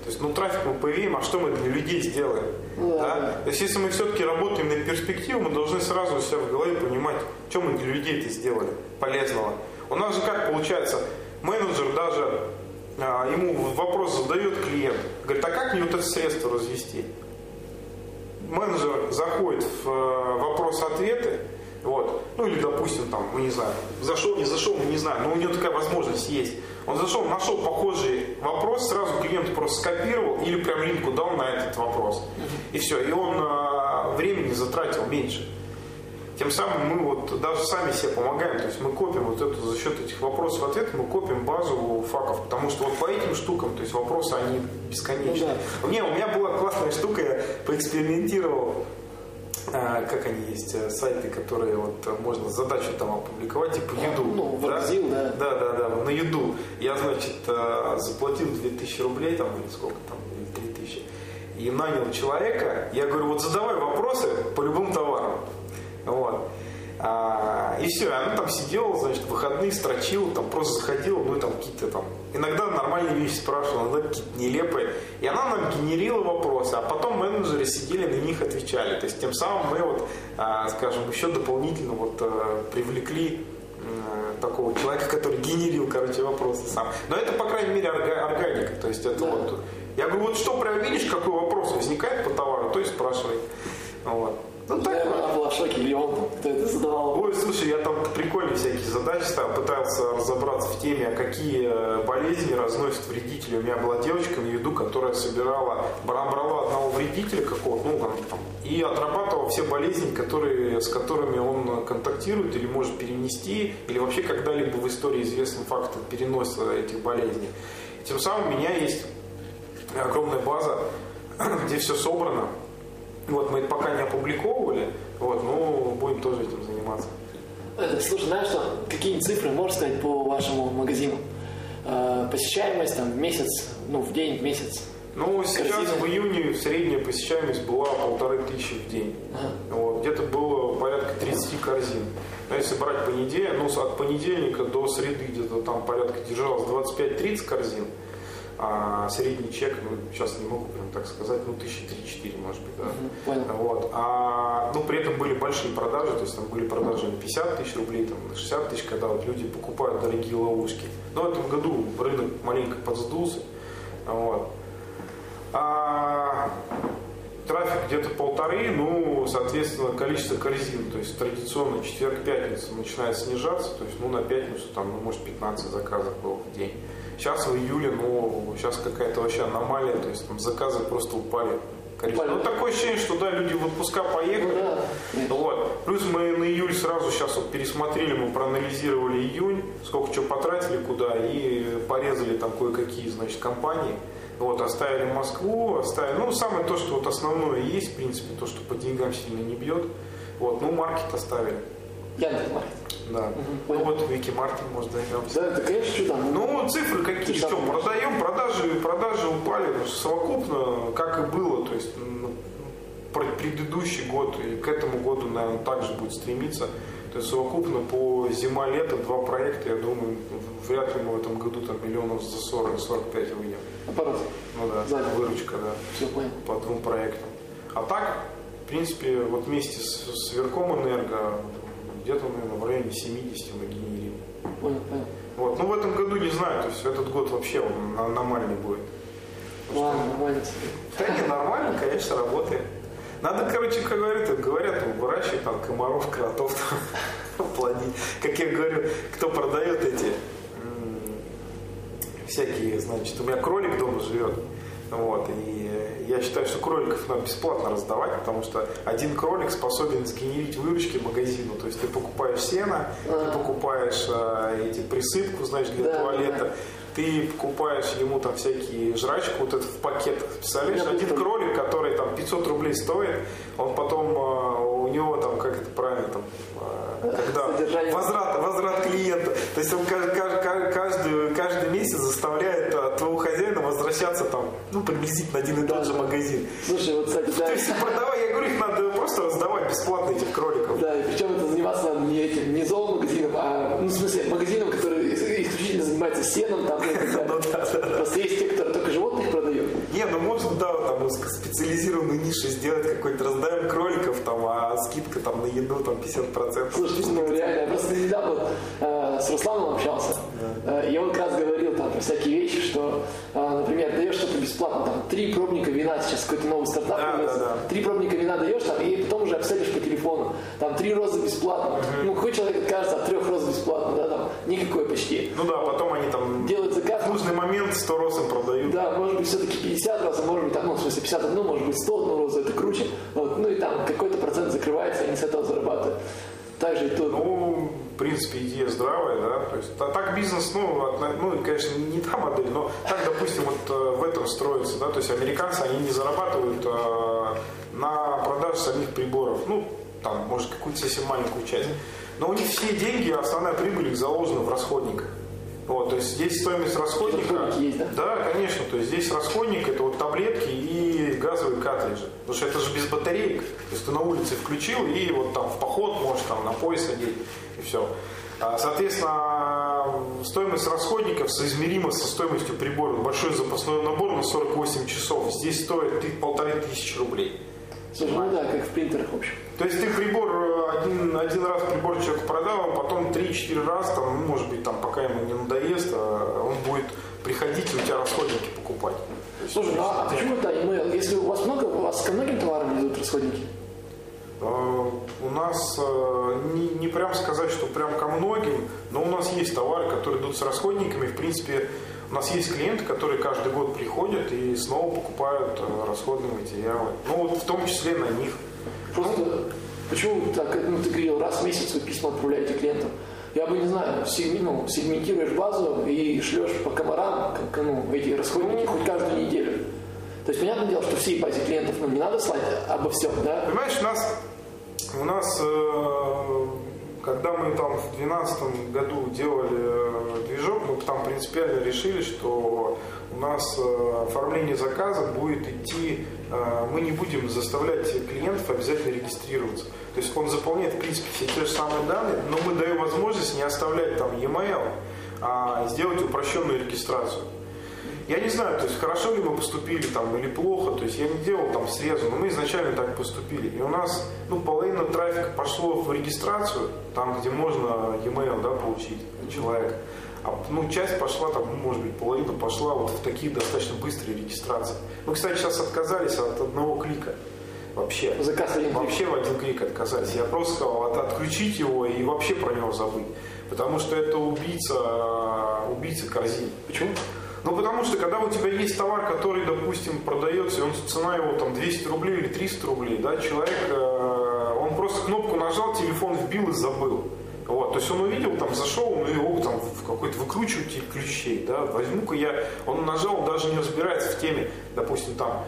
Speaker 3: То есть, ну, трафик мы появим, а что мы для людей сделаем? Yeah. Да? То есть, если мы все-таки работаем на перспективу, мы должны сразу у себя в голове понимать, что мы для людей это сделали полезного. У нас же как получается, менеджер даже, а, ему вопрос задает клиент, говорит, а как мне вот это средство развести? Менеджер заходит в э, вопрос-ответы, вот. Ну или, допустим, там, мы не знаю, зашел, не зашел, мы не знаем, но у него такая возможность есть. Он зашел, нашел похожий вопрос, сразу клиент просто скопировал или прям линку дал на этот вопрос. И все, и он э, времени затратил меньше. Тем самым мы вот даже сами себе помогаем, то есть мы копим вот эту за счет этих вопросов ответов, мы копим базу факов, потому что вот по этим штукам, то есть вопросы они бесконечны. Ну, да. Не, у меня была классная штука, я поэкспериментировал как они есть, э, сайты, которые вот э, можно задачу там опубликовать, типа еду.
Speaker 2: Ну, да? Ворзил, да.
Speaker 3: Да, да, да, на еду. Я, значит, э, заплатил 2000 рублей, там, или сколько там, или 3000, и нанял человека, я говорю, вот задавай вопросы по любым товарам. Вот. А, и все, она там сидела, значит, выходные строчила, там просто заходила, ну там какие-то там, иногда нормальные вещи спрашивала, иногда какие-то нелепые. И она нам генерила вопросы, а потом менеджеры сидели на них отвечали. То есть тем самым мы вот, а, скажем, еще дополнительно вот а, привлекли такого человека, который генерил, короче, вопросы сам. Но это, по крайней мере, органика. То есть это да. вот. Я говорю, вот что прям видишь, какой вопрос возникает по товару, то и спрашивай. Вот.
Speaker 2: Ну, так, она была в шоке, или он, кто это задавал.
Speaker 3: Ой, слушай, я там прикольные всякие задачи ставил, пытался разобраться в теме, а какие э, болезни разносят вредители. У меня была девочка на еду, которая собирала, брала одного вредителя какого-то, ну, там, и отрабатывала все болезни, которые, с которыми он контактирует или может перенести, или вообще когда-либо в истории известен факт переноса этих болезней. И тем самым у меня есть огромная база, *clears throat* где все собрано, вот, мы это пока не опубликовывали, вот, но будем тоже этим заниматься.
Speaker 2: Э, слушай, знаешь что, какие цифры можешь сказать по вашему магазину? Э, посещаемость там в месяц, ну в день, в месяц?
Speaker 3: Ну, сейчас Корзины. в июне средняя посещаемость была полторы тысячи в день. Ага. Вот, где-то было порядка 30 корзин. Но если брать понедельник, ну, от понедельника до среды где-то там порядка держалось 25-30 корзин. А средний чек, ну, сейчас не могу прям так сказать, ну, тысячи три-четыре, может быть, да.
Speaker 2: Понял.
Speaker 3: Вот. А, ну, при этом были большие продажи, то есть там были продажи на 50 тысяч рублей, там, на 60 тысяч, когда вот люди покупают дорогие ловушки. Но в этом году рынок маленько подсдулся. Вот. А трафик где-то полторы, ну, соответственно, количество корзин, то есть традиционно четверг-пятница начинает снижаться, то есть, ну, на пятницу там, ну, может, 15 заказов было в день. Сейчас в июле, ну, сейчас какая-то вообще аномалия, то есть там заказы просто упали. Конечно. Ну, такое ощущение, что да, люди в отпуска поехали.
Speaker 2: Ну, да.
Speaker 3: Вот. Плюс мы на июль сразу сейчас вот пересмотрели, мы проанализировали июнь, сколько чего потратили куда, и порезали там кое-какие, значит, компании. Вот, оставили Москву, оставили, ну, самое то, что вот основное есть, в принципе, то, что по деньгам сильно не бьет. Вот, ну, маркет оставили.
Speaker 2: Яндекс.Маркет.
Speaker 3: Да.
Speaker 2: Угу,
Speaker 3: ну, вот Вики Маркет, может, займемся.
Speaker 2: Да, это, конечно, там.
Speaker 3: Ну, цифры какие, что, продаем, продажи, продажи упали, совокупно, как и было, то есть ну, предыдущий год и к этому году, наверное, также будет стремиться. То есть совокупно по зима-лето два проекта, я думаю, вряд ли мы в этом году там миллионов за 40-45 выйдем.
Speaker 2: Аппарат.
Speaker 3: Ну да,
Speaker 2: Сзади.
Speaker 3: выручка, да.
Speaker 2: Все понял.
Speaker 3: По двум проектам. А так, в принципе, вот вместе с, с Верком Энерго где-то, наверное, в районе 70 мы генерим.
Speaker 2: Понял, понял.
Speaker 3: Вот. Ну, в этом году не знаю, то есть этот год вообще он аномальный будет.
Speaker 2: Ладно, нормально.
Speaker 3: Да не, нормально, конечно, работает. Надо, короче, как говорят, говорят, выращивать там комаров, кротов, *laughs* там, плодить. Как я говорю, кто продает эти всякие, значит, у меня кролик дома живет. Вот, и я считаю, что кроликов надо бесплатно раздавать, потому что один кролик способен сгенерить выручки магазину. То есть ты покупаешь сено, ты покупаешь э, эти присыпку, знаешь, для
Speaker 2: Да,
Speaker 3: туалета,
Speaker 2: да.
Speaker 3: Ты покупаешь ему там всякие жрачку, вот это в пакет. Представляешь, один кролик, который там 500 рублей стоит, он потом, э, у него там, как это правильно, там, э, когда возврат, возврат клиента. То есть он каждый, каждый, каждый, месяц заставляет э, твоего хозяина возвращаться там, ну, приблизительно один и тот же магазин.
Speaker 2: Слушай, вот, кстати, да.
Speaker 3: То есть продавай, я говорю, их надо просто раздавать бесплатно этих кроликов.
Speaker 2: Да, и причем это заниматься надо не этим, не зоомагазином, занимается сеном, там, ну. Просто есть те, которые только животных продают.
Speaker 3: Не, ну можно, да, там из специализированной ниши сделать какой-то, раздаем кроликов, там, а скидка там на еду там 50%.
Speaker 2: Слушай, ну реально, я просто недавно э, с Русланом общался. Э, и он как раз говорил там про всякие вещи, что, э, например, даешь что-то бесплатно, там, три пробника вина, сейчас какой-то новый стартап. Три пробника вина даешь там, и потом уже обсадишь по телефону. Там три розы бесплатно. Ну, какой человек откажется от трех роз бесплатно, никакой почти.
Speaker 3: Ну да, потом они там
Speaker 2: Делают заказ,
Speaker 3: нужный момент 100 роз им продают.
Speaker 2: да, может быть, все-таки 50 раз, а может быть, там, ну, в смысле, 51, может быть, 101 розу, это круче. Вот, ну и там какой-то процент закрывается, они с этого зарабатывают. Также и тут.
Speaker 3: Ну, в принципе, идея здравая, да. То есть, а так бизнес, ну, отно- ну, конечно, не та модель, но так, допустим, вот э, в этом строится, да. То есть американцы, они не зарабатывают э, на продаже самих приборов. Ну, там, может, какую-то совсем маленькую часть. Но у них все деньги, основная прибыль их заложена в расходниках. Вот, то есть здесь стоимость расходника.
Speaker 2: Есть, да?
Speaker 3: конечно. То есть здесь расходник это вот таблетки и газовые картриджи. Потому что это же без батареек. То есть ты на улице включил и вот там в поход можешь там на пояс одеть и все. А, Соответственно, стоимость расходников соизмерима со стоимостью прибора. Большой запасной набор на 48 часов здесь стоит полторы тысячи рублей.
Speaker 2: Слушай, ну да, как в принтерах, в общем.
Speaker 3: То есть ты прибор э, один, один раз прибор человеку продал, а потом 3-4 раз, там, ну, может быть, там, пока ему не надоест, а он будет приходить и у тебя расходники покупать. Есть,
Speaker 2: Слушай, ну а почему это email? Если у вас много, у вас ко многим товарам идут расходники?
Speaker 3: э, у нас э, не, не прям сказать, что прям ко многим, но у нас есть товары, которые идут с расходниками. В принципе, у нас есть клиенты, которые каждый год приходят и снова покупают э, расходные материалы. Ну вот в том числе на них.
Speaker 2: Просто почему так, ну ты говорил, раз в месяц вы письма отправляете клиентам? Я бы не знаю, ну, сегментируешь базу и шлешь по комарам как, ну, эти расходники хоть каждую неделю. То есть, понятное дело, что всей базе клиентов ну, не надо слать обо всем, да?
Speaker 3: Понимаешь, у нас, у нас э, когда мы там в 2012 году делали э, движок, мы там принципиально решили, что у нас э, оформление заказа будет идти, э, мы не будем заставлять клиентов обязательно регистрироваться. То есть он заполняет, в принципе, все те же самые данные, но мы даем возможность не оставлять там e-mail, а сделать упрощенную регистрацию. Я не знаю, то есть хорошо ли мы поступили там или плохо, то есть я не делал там срезу, но мы изначально так поступили. И у нас, ну, половина трафика пошло в регистрацию, там, где можно e-mail, да, получить от человека. А, ну, часть пошла, там, ну, может быть, половина пошла вот в такие достаточно быстрые регистрации. Мы, кстати, сейчас отказались от одного клика. Вообще.
Speaker 2: Заказ один.
Speaker 3: Вообще в один клик отказать. Я просто сказал, от, отключить его и вообще про него забыть. Потому что это убийца, убийца корзин.
Speaker 2: Почему?
Speaker 3: Ну, потому что, когда у тебя есть товар, который, допустим, продается, и он, цена его там 200 рублей или 300 рублей, да, человек, э, он просто кнопку нажал, телефон вбил и забыл. Вот, то есть он увидел, там, зашел, ну его там в какой-то выключиватель ключей, да, возьму-ка я, он нажал, даже не разбирается в теме, допустим, там,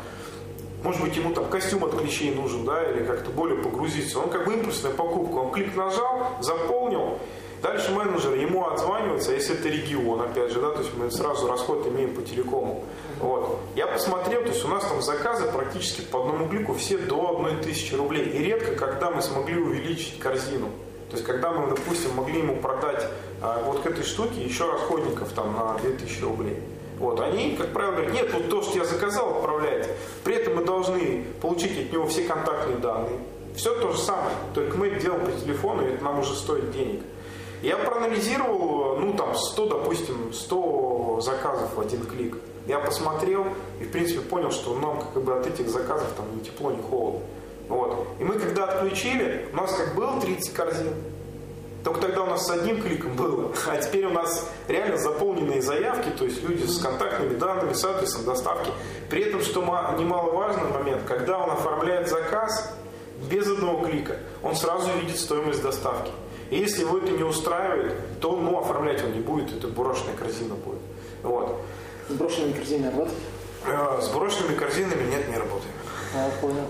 Speaker 3: может быть, ему там костюм от клещей нужен, да, или как-то более погрузиться. Он как бы импульсная покупка, он клик нажал, заполнил, Дальше менеджер ему отзванивается, если это регион, опять же, да, то есть мы сразу расход имеем по телекому. Вот. Я посмотрел, то есть у нас там заказы практически по одному клику все до одной тысячи рублей. И редко, когда мы смогли увеличить корзину. То есть, когда мы, допустим, могли ему продать а, вот к этой штуке еще расходников там на 2000 рублей. Вот, они, как правило, говорят, нет, вот то, что я заказал, отправляйте. При этом мы должны получить от него все контактные данные. Все то же самое, только мы это делаем по телефону, и это нам уже стоит денег. Я проанализировал, ну там 100, допустим, 100 заказов в один клик. Я посмотрел и в принципе понял, что нам как бы от этих заказов там ни тепло, ни холодно. Вот. И мы когда отключили, у нас как было 30 корзин, только тогда у нас с одним кликом было, *laughs* а теперь у нас реально заполненные заявки, то есть люди с контактными данными, с адресом доставки. При этом, что немаловажный момент, когда он оформляет заказ без одного клика, он сразу видит стоимость доставки. И если его это не устраивает, то ну, оформлять он не будет, это брошенная корзина будет. Вот.
Speaker 2: С брошенными корзинами работает?
Speaker 3: Э, с брошенными корзинами нет, не работаем.
Speaker 2: А, понял.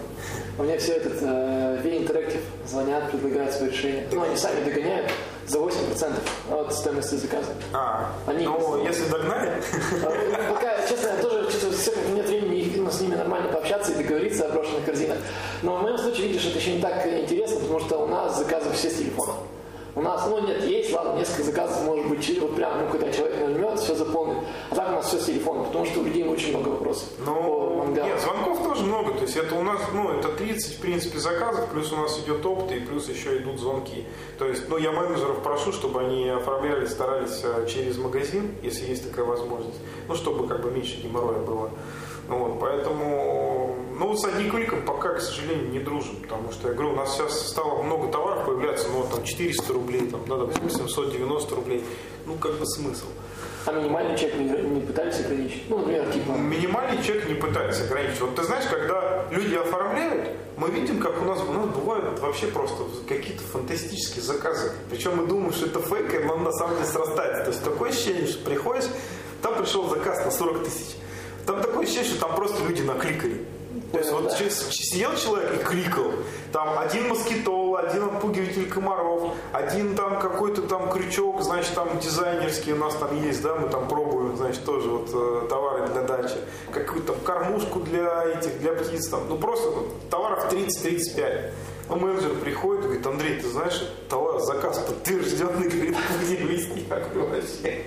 Speaker 2: У меня все этот э, V-Interactive звонят, предлагают свои решения. Ну, они сами догоняют за 8% от стоимости заказа.
Speaker 3: А, они ну, если догнали?
Speaker 2: А, пока, честно, я тоже чувствую, все как нет времени ну, с ними нормально пообщаться и договориться о брошенных корзинах. Но в моем случае, видишь, это еще не так интересно, потому что у нас заказы все с телефона. У нас, ну нет, есть, ладно, несколько заказов, может быть, через вот прям, ну, когда человек нажмет, все заполнит. А так у нас все с телефона, потому что у людей очень много вопросов.
Speaker 3: Ну, нет, звонков тоже много, то есть это у нас, ну, это 30, в принципе, заказов, плюс у нас идет опыт, и плюс еще идут звонки. То есть, ну, я менеджеров прошу, чтобы они оформляли, старались э, через магазин, если есть такая возможность, ну, чтобы как бы меньше геморроя было. Вот, поэтому, ну, с одним кликом пока, к сожалению, не дружим, потому что, я говорю, у нас сейчас стало много товаров появляться, ну, вот там 400 рублей, там, да, допустим, 790 рублей, ну, как бы смысл.
Speaker 2: А минимальный чек не, не пытались ограничить? Ну, например, типа...
Speaker 3: Минимальный чек не пытались ограничить. Вот ты знаешь, когда люди оформляют, мы видим, как у нас, у нас бывают вообще просто какие-то фантастические заказы. Причем мы думаем, что это фейк, и он на самом деле срастается. То есть такое ощущение, что приходишь, там пришел заказ на 40 тысяч. Там такое ощущение, что там просто люди накликали. То есть вот сидел человек и кликал. Там один москитол, один отпугиватель комаров, один там какой-то там крючок, значит, там дизайнерский у нас там есть, да, мы там пробуем, значит, тоже вот э, товары для дачи. Какую-то там кормушку для этих, для птиц там. Ну просто товаров 30-35. А менеджер приходит и говорит, Андрей, ты знаешь, товар, заказ подтвержденный, *laughs* говорит, где как вообще.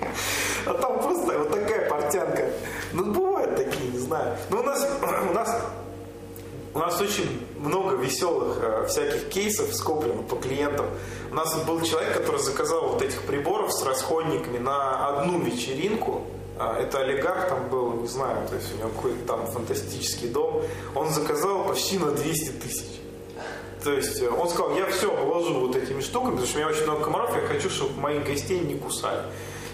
Speaker 3: А там просто вот такая портянка. Ну, бывают такие, не знаю. Но у нас, *clears throat* у нас у нас очень много веселых э, всяких кейсов скоплено по клиентам. У нас был человек, который заказал вот этих приборов с расходниками на одну вечеринку. А, это олигарх там был, не знаю, то есть у него какой-то там фантастический дом. Он заказал почти на 200 тысяч. То есть э, он сказал, я все обложу вот этими штуками, потому что у меня очень много комаров, я хочу, чтобы моих гостей не кусали.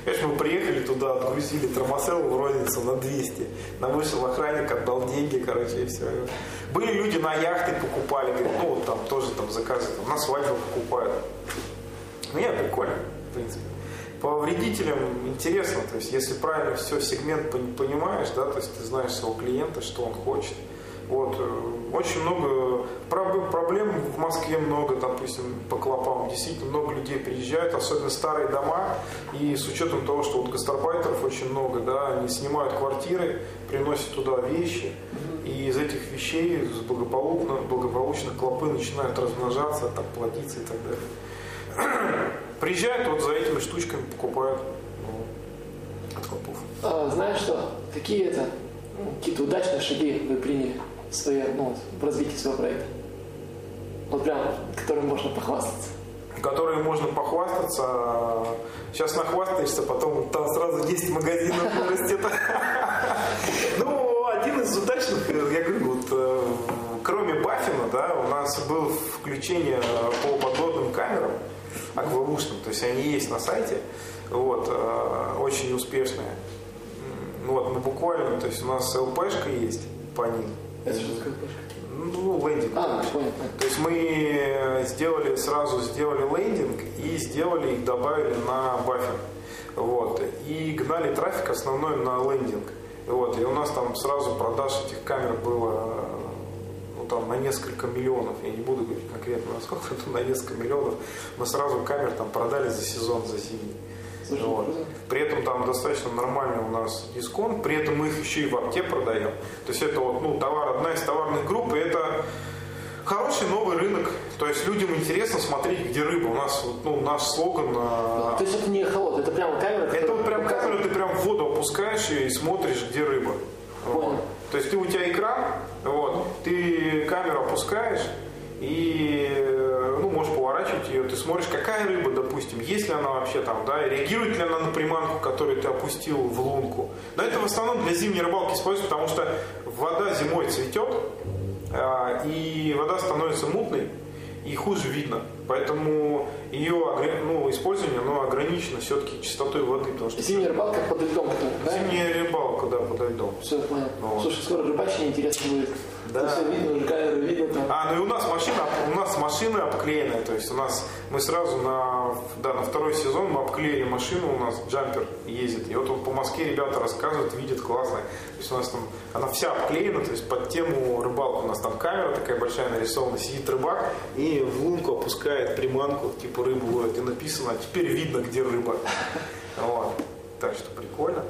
Speaker 3: Конечно, мы приехали туда, отгрузили тормосел в розницу на 200. Нам вышел охранник, отдал деньги, короче, и все. Были люди на яхты покупали, говорят, ну вот там тоже там заказы, там, на свадьбу покупают. Ну, нет, прикольно, в принципе. По вредителям интересно, то есть если правильно все сегмент понимаешь, да, то есть ты знаешь своего клиента, что он хочет. Вот. Э, очень много проблем в Москве много, допустим, по клопам. Действительно много людей приезжают, особенно старые дома. И с учетом того, что вот гастарбайтеров очень много, да, они снимают квартиры, приносят туда вещи. И из этих вещей благополучно, благополучно клопы начинают размножаться, там, плодиться и так далее. *clears throat* Приезжают вот за этими штучками, покупают ну, от клопов.
Speaker 2: А, знаешь что? Какие это ну, какие-то удачные шаги вы приняли? Свои, ну, в развитии своего проекта? Вот прям, которым можно похвастаться.
Speaker 3: Которые можно похвастаться. Сейчас нахвастаешься, потом там сразу 10 магазинов вырастет. *laughs* Ну, один из удачных, я говорю, вот э, кроме Баффина, да, у нас было включение по подводным камерам, аквалушным, то есть они есть на сайте, вот, э, очень успешные. Вот, мы буквально, то есть у нас ЛПшка есть по ним.
Speaker 2: Это такое ЛПшка?
Speaker 3: Ну, лендинг.
Speaker 2: А, понял,
Speaker 3: То есть мы сделали, сразу сделали лендинг и сделали их, добавили на баффер. Вот. И гнали трафик основной на лендинг. Вот. И у нас там сразу продаж этих камер было ну, там, на несколько миллионов. Я не буду говорить конкретно, насколько *laughs* это на несколько миллионов. Мы сразу камер там продали за сезон, за зимний. Вот.
Speaker 2: круто.
Speaker 3: При этом там достаточно нормальный у нас дисконт, при этом мы их еще и в апте продаем. То есть это вот, ну, товар, одна из товарных групп, и это хороший новый рынок. То есть людям интересно смотреть, где рыба. У нас, ну, наш слоган... а,
Speaker 2: То есть это не холод, это прямо камера,
Speaker 3: Это вот прям
Speaker 2: показывает-
Speaker 3: камеру, ты прям в воду опускаешь и смотришь, где рыба. Вот. То есть ты у тебя экран, вот, ты камеру опускаешь и э, ну, можешь поворачивать ее, ты смотришь, какая рыба, допустим, есть ли она вообще там, да, реагирует ли она на приманку, которую ты опустил в лунку. Но это в основном для зимней рыбалки используется, потому что вода зимой цветет, а, и вода становится мутной, и хуже видно. Поэтому ее ну, использование оно ограничено все-таки чистотой воды, потому что
Speaker 2: Зимняя рыбалка под льдом, да?
Speaker 3: зимняя рыбалка, да, подо льдом.
Speaker 2: Все, понял.
Speaker 3: Вот.
Speaker 2: Слушай, скоро рыбачение интересно будет.
Speaker 3: Да.
Speaker 2: Все видно, камеры видно там.
Speaker 3: А, ну и у нас машина, у нас машина обклеенная, то есть у нас мы сразу на, да, на второй сезон мы обклеили машину, у нас джампер ездит. И вот, вот по Москве ребята рассказывают, видят классно. То есть у нас там, она вся обклеена, то есть под тему рыбалку у нас там камера такая большая нарисована, сидит рыбак и в лунку опускает приманку, типа рыбу ловит, и написано, а теперь видно, где рыба. *laughs* Вот. Так что прикольно.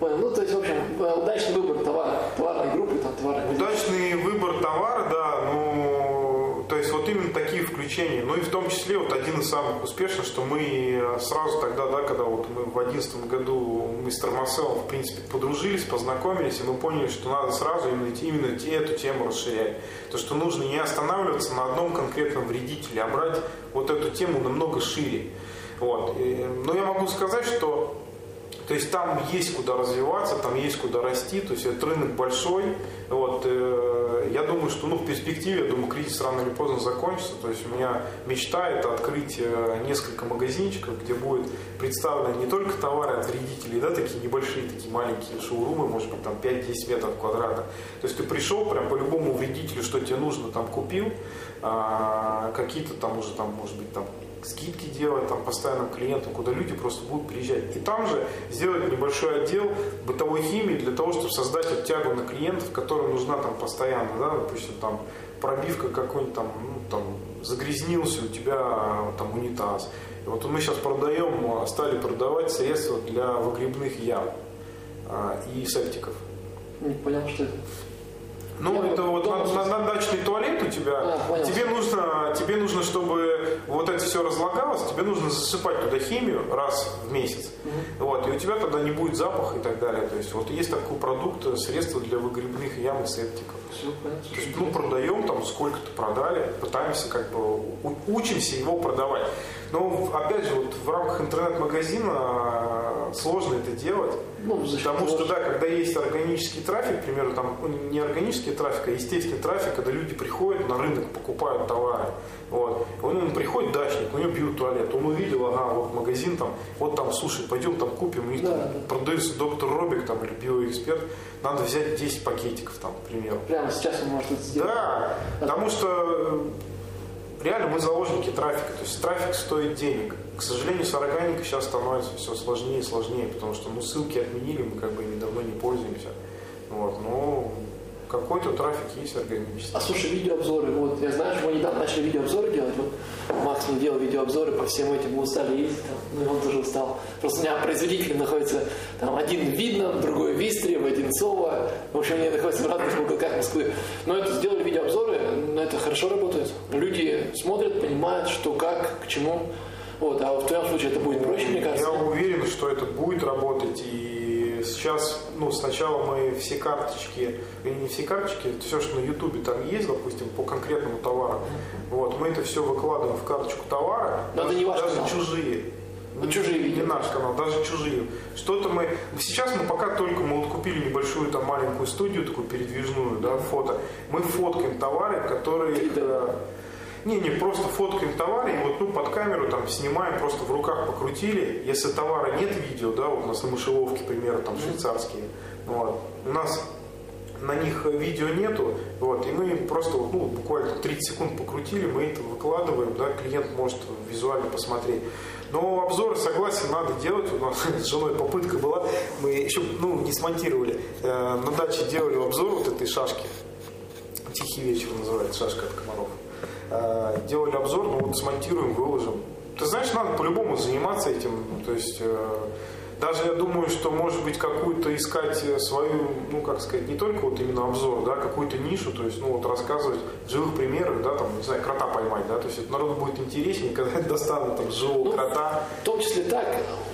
Speaker 2: Понял. Ну, то есть, в общем, э, удачный выбор товара, товарной группы, там, товарной
Speaker 3: Удачный выбор товара, да, ну, то есть вот именно такие включения. Ну и в том числе вот один из самых успешных, что мы сразу тогда, да, когда вот мы в одиннадцатом году мы с Тормоселом, в принципе, подружились, познакомились, и мы поняли, что надо сразу именно, именно эту тему расширять. То, что нужно не останавливаться на одном конкретном вредителе, а брать вот эту тему намного шире. Вот. И, но я могу сказать, что то есть там есть куда развиваться, там есть куда расти, то есть этот рынок большой. Вот, э, я думаю, что ну, в перспективе, я думаю, кризис рано или поздно закончится. То есть у меня мечта это открыть э, несколько магазинчиков, где будет представлены не только товары от вредителей, да, такие небольшие, такие маленькие шоурумы, может быть, там 5-10 метров квадрата. То есть ты пришел прям по любому вредителю, что тебе нужно, там купил, а, какие-то там уже там, может быть, там скидки делать там постоянным клиентам, куда люди просто будут приезжать. И там же сделать небольшой отдел бытовой химии для того, чтобы создать вот тягу на клиентов, которым нужна там постоянно, да, допустим, там пробивка какой-нибудь там, ну, там загрязнился у тебя там унитаз. И вот мы сейчас продаем, стали продавать средства для выгребных ям а, и септиков.
Speaker 2: Не понял, что это.
Speaker 3: Ну,
Speaker 2: Я
Speaker 3: это вот
Speaker 2: дома
Speaker 3: на, на- на дачный туалет у тебя.
Speaker 2: А, понял.
Speaker 3: тебе нужно, тебе нужно, чтобы вот это все разлагалось, тебе нужно засыпать туда химию раз в месяц. Вот, и у тебя тогда не будет запаха и так далее. То есть вот есть такой продукт, э, средство для выгребных ям и септиков.
Speaker 2: Все.
Speaker 3: То есть, ну, продаем там сколько-то продали, пытаемся как бы учимся его продавать. Но опять же, вот в рамках интернет-магазина э, сложно это делать.
Speaker 2: Ну,
Speaker 3: Потому что, да, когда есть органический трафик, к примеру, там ну, не органический трафик, а естественный трафик, когда люди приходят на рынок, покупают товары. Вот. Он, он приходит дачник, у него бьют туалет, он увидел, ага, вот магазин там, вот там, слушай, пойдем там купим, у них
Speaker 2: Да,
Speaker 3: там
Speaker 2: да.
Speaker 3: продается доктор Робик там или биоэксперт, надо взять 10 пакетиков там, к примеру.
Speaker 2: Прямо сейчас он может это сделать.
Speaker 3: Да, потому что реально мы заложники трафика, то есть трафик стоит денег. К сожалению, с органикой сейчас становится все сложнее и сложнее, потому что ну, ссылки отменили, мы как бы ими давно не пользуемся. Вот, но какой-то трафик есть органический.
Speaker 2: А слушай, видеообзоры, вот, я знаю, что мы недавно начали видеообзоры делать, вот Макс не делал видеообзоры по всем этим, мы устали ездить, там, ну и он тоже устал. Просто у меня производители находятся, там, один в Видном, другой в Истре, в Одинцово, в общем, они находятся в разных уголках Москвы. Но это сделали видеообзоры, но это хорошо работает. Люди смотрят, понимают, что, как, к чему. Вот, а в твоем случае это будет проще, мне кажется.
Speaker 3: Я уверен, что это будет работать. И сейчас, ну, сначала мы все карточки, или не все карточки, все, что на Ютубе там есть, допустим, по конкретному товару, вот, мы это все выкладываем в карточку товара,
Speaker 2: Но
Speaker 3: даже,
Speaker 2: не ваш
Speaker 3: даже
Speaker 2: канал.
Speaker 3: чужие.
Speaker 2: Ну, чужие видео.
Speaker 3: Не наш канал, даже чужие. Что-то мы... Сейчас мы пока только мы вот купили небольшую там маленькую студию, такую передвижную, да, фото. Мы фоткаем товары, которые... э, не, не, просто фоткаем товары и вот ну, под камеру там снимаем, просто в руках покрутили. Если товара нет видео, да, вот у нас на мышеловке, к примеру, там швейцарские, вот, у нас на них видео нету, вот, и мы просто ну, буквально 30 секунд покрутили, мы это выкладываем, да, клиент может визуально посмотреть. Но обзоры, согласен, надо делать. У нас *laughs* с женой попытка была. Мы еще ну, не смонтировали. Э, на даче делали обзор вот этой шашки. Тихий вечер называется, шашка от комаров. Э, делали обзор, ну вот смонтируем, выложим. Ты знаешь, надо по-любому заниматься этим. То есть э, даже я думаю, что может быть какую-то искать свою, ну как сказать, не только вот именно обзор, да, какую-то нишу, то есть, ну вот рассказывать в живых примерах, да, там, не знаю, крота поймать, да, то есть это народу будет интереснее, когда достанут там живого
Speaker 2: Ну,
Speaker 3: крота.
Speaker 2: В том числе так,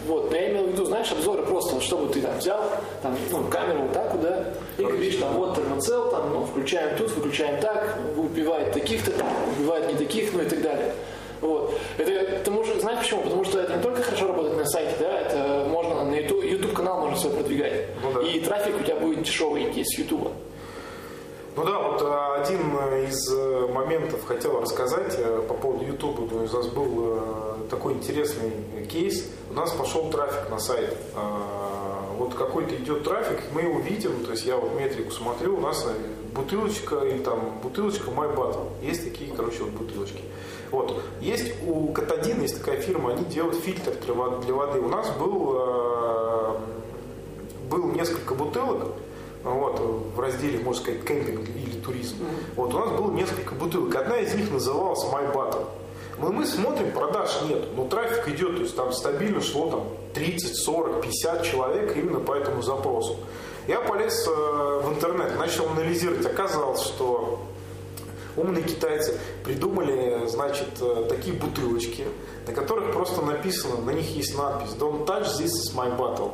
Speaker 2: вот, я имел в виду, знаешь, обзоры просто, вот, чтобы ты там взял, там, ну, камеру вот так вот, да, и говоришь, там, вот термоцел, там, ну, включаем тут, выключаем так, убивает таких-то, там, убивает не таких, ну и так далее. Вот. Это, тому же, знаешь почему? Потому что это не только хорошо работает на сайте, да, это можно на YouTube, YouTube канал можно свой продвигать.
Speaker 3: Ну да.
Speaker 2: И трафик у тебя будет дешевый с YouTube.
Speaker 3: Ну да, вот э, один из э, моментов хотел рассказать э, по поводу YouTube. У нас был такой интересный кейс. У нас пошел трафик на сайт. А, Вот какой-то идет трафик, мы его видим, то есть я вот метрику смотрю, у нас бутылочка или там бутылочка My Battle. Есть такие, короче, вот бутылочки. Вот. Есть у Катадин, есть такая фирма, они делают фильтр для воды. У нас был, э, был несколько бутылок, вот, в разделе, можно сказать, кемпинг или туризм. Вот, у нас было несколько бутылок. Одна из них называлась My Battle. Мы, мы смотрим, продаж нет, но трафик идет, то есть там стабильно шло там 30, 40, 50 человек именно по этому запросу. Я полез э, в интернет, начал анализировать. Оказалось, что умные китайцы придумали, значит, э, такие бутылочки, на которых просто написано, на них есть надпись «Don't touch this is my bottle».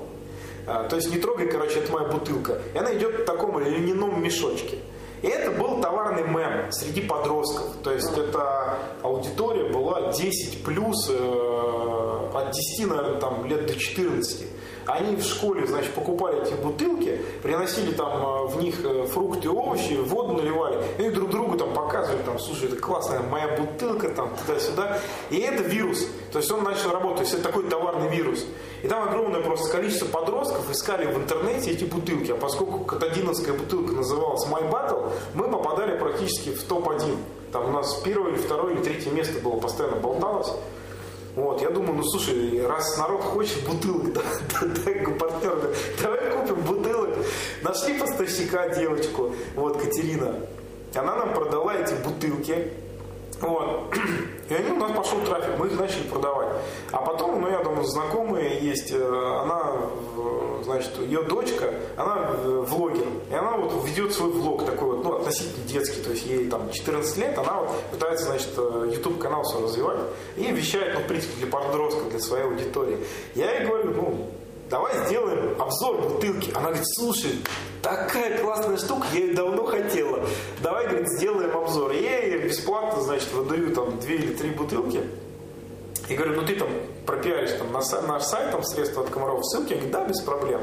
Speaker 3: А, То есть не трогай, короче, это моя бутылка. И она идет в таком льняном мешочке. И это был товарный мем среди подростков. То есть эта аудитория была 10 плюс, э, от 10, наверное, там, лет до 14. Они в школе, значит, покупали эти бутылки, приносили там э, в них э, фрукты, овощи, воду наливали, и друг другу там показывали, там, слушай, это классная моя бутылка, там, туда-сюда. И это вирус. То есть он начал работать, то есть это такой товарный вирус. И там огромное просто количество подростков искали в интернете эти бутылки. А поскольку катадиновская бутылка называлась My Battle, мы попадали практически в топ-1. Там у нас первое второе или третье место было постоянно болталось. Вот, я думаю, ну слушай, раз народ хочет бутылок, *laughs* да, да, дай партнер, да, давай купим бутылок. Нашли поставщика девочку, вот, Катерина. Она нам продала эти бутылки. Вот. *clears throat* И они у нас пошел трафик, мы их начали продавать. А потом, ну, я думаю, знакомые есть, э, она, значит, ее дочка, она э, влогер. И она вот ведет свой влог такой вот, ну, относительно детский, то есть ей там 14 лет, она вот пытается, значит, YouTube канал свой развивать и вещает, ну, в принципе, для подростков, для своей аудитории. Я ей говорю, ну, давай сделаем обзор бутылки. Она говорит, слушай, такая классная штука, я ее давно хотела. Давай, говорит, сделаем обзор. И я ей бесплатно, значит, выдаю там две или три бутылки. И говорю, ну ты там пропиаришь там на са- наш сайт, там средства от комаров, ссылки. Я говорю, да, без проблем.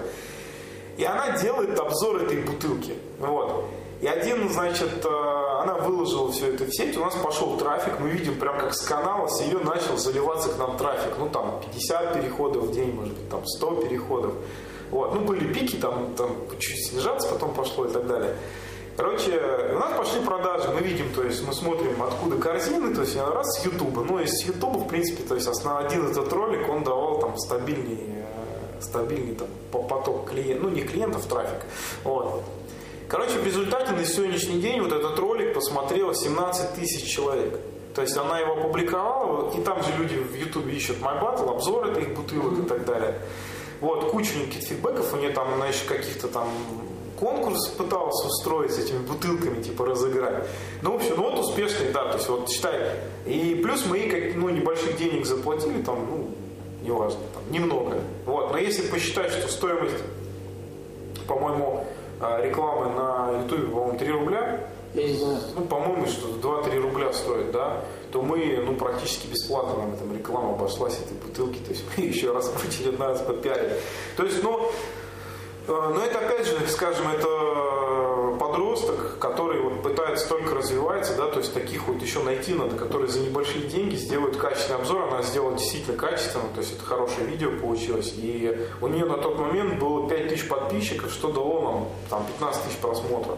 Speaker 3: И она делает обзор этой бутылки. Вот. И один, значит, э, она выложила все это в сеть, у нас пошел трафик, мы видим прям как с канала, с ее начал заливаться к нам трафик. Ну там 50 переходов в день, может быть, там 100 переходов. Вот. Ну были пики, там, там чуть снижаться потом пошло и так далее. Короче, у нас пошли продажи, мы видим, то есть мы смотрим, откуда корзины, то есть раз с Ютуба. Ну, и с Ютуба, в принципе, то есть основной один этот ролик, он давал там стабильный, э, стабильный там по- поток клиентов, ну, не клиентов, трафик. Вот. Короче, в результате на сегодняшний день вот этот ролик посмотрело 17 тысяч человек. То есть она его опубликовала, и там же люди в Ютубе ищут My Battle, обзор этих бутылок и так далее. Вот, куча каких-то фидбэков, у нее там, она еще каких-то там конкурс пыталась устроить с этими бутылками, типа разыграть. Ну, в общем, ну вот успешный, да, то есть вот считай. И плюс мы как, ну, небольших денег заплатили, там, ну, неважно, там, немного. Вот, но если посчитать, что стоимость, по-моему, э, рекламы на Ютубе, по-моему, 3 рубля,
Speaker 2: Я не знаю.
Speaker 3: ну, по-моему, что 2-3 рубля стоит, да, то мы, ну, практически бесплатно нам там реклама обошлась этой бутылки, то есть мы *laughs* еще раз в очередной раз попиарили. То есть, ну, но это опять же, скажем, это подросток, который вот пытается только развиваться, да, то есть таких вот еще найти надо, которые за небольшие деньги сделают качественный обзор, она сделала действительно качественно, то есть это хорошее видео получилось, и у нее на тот момент было 5000 подписчиков, что дало нам там 15 тысяч просмотров.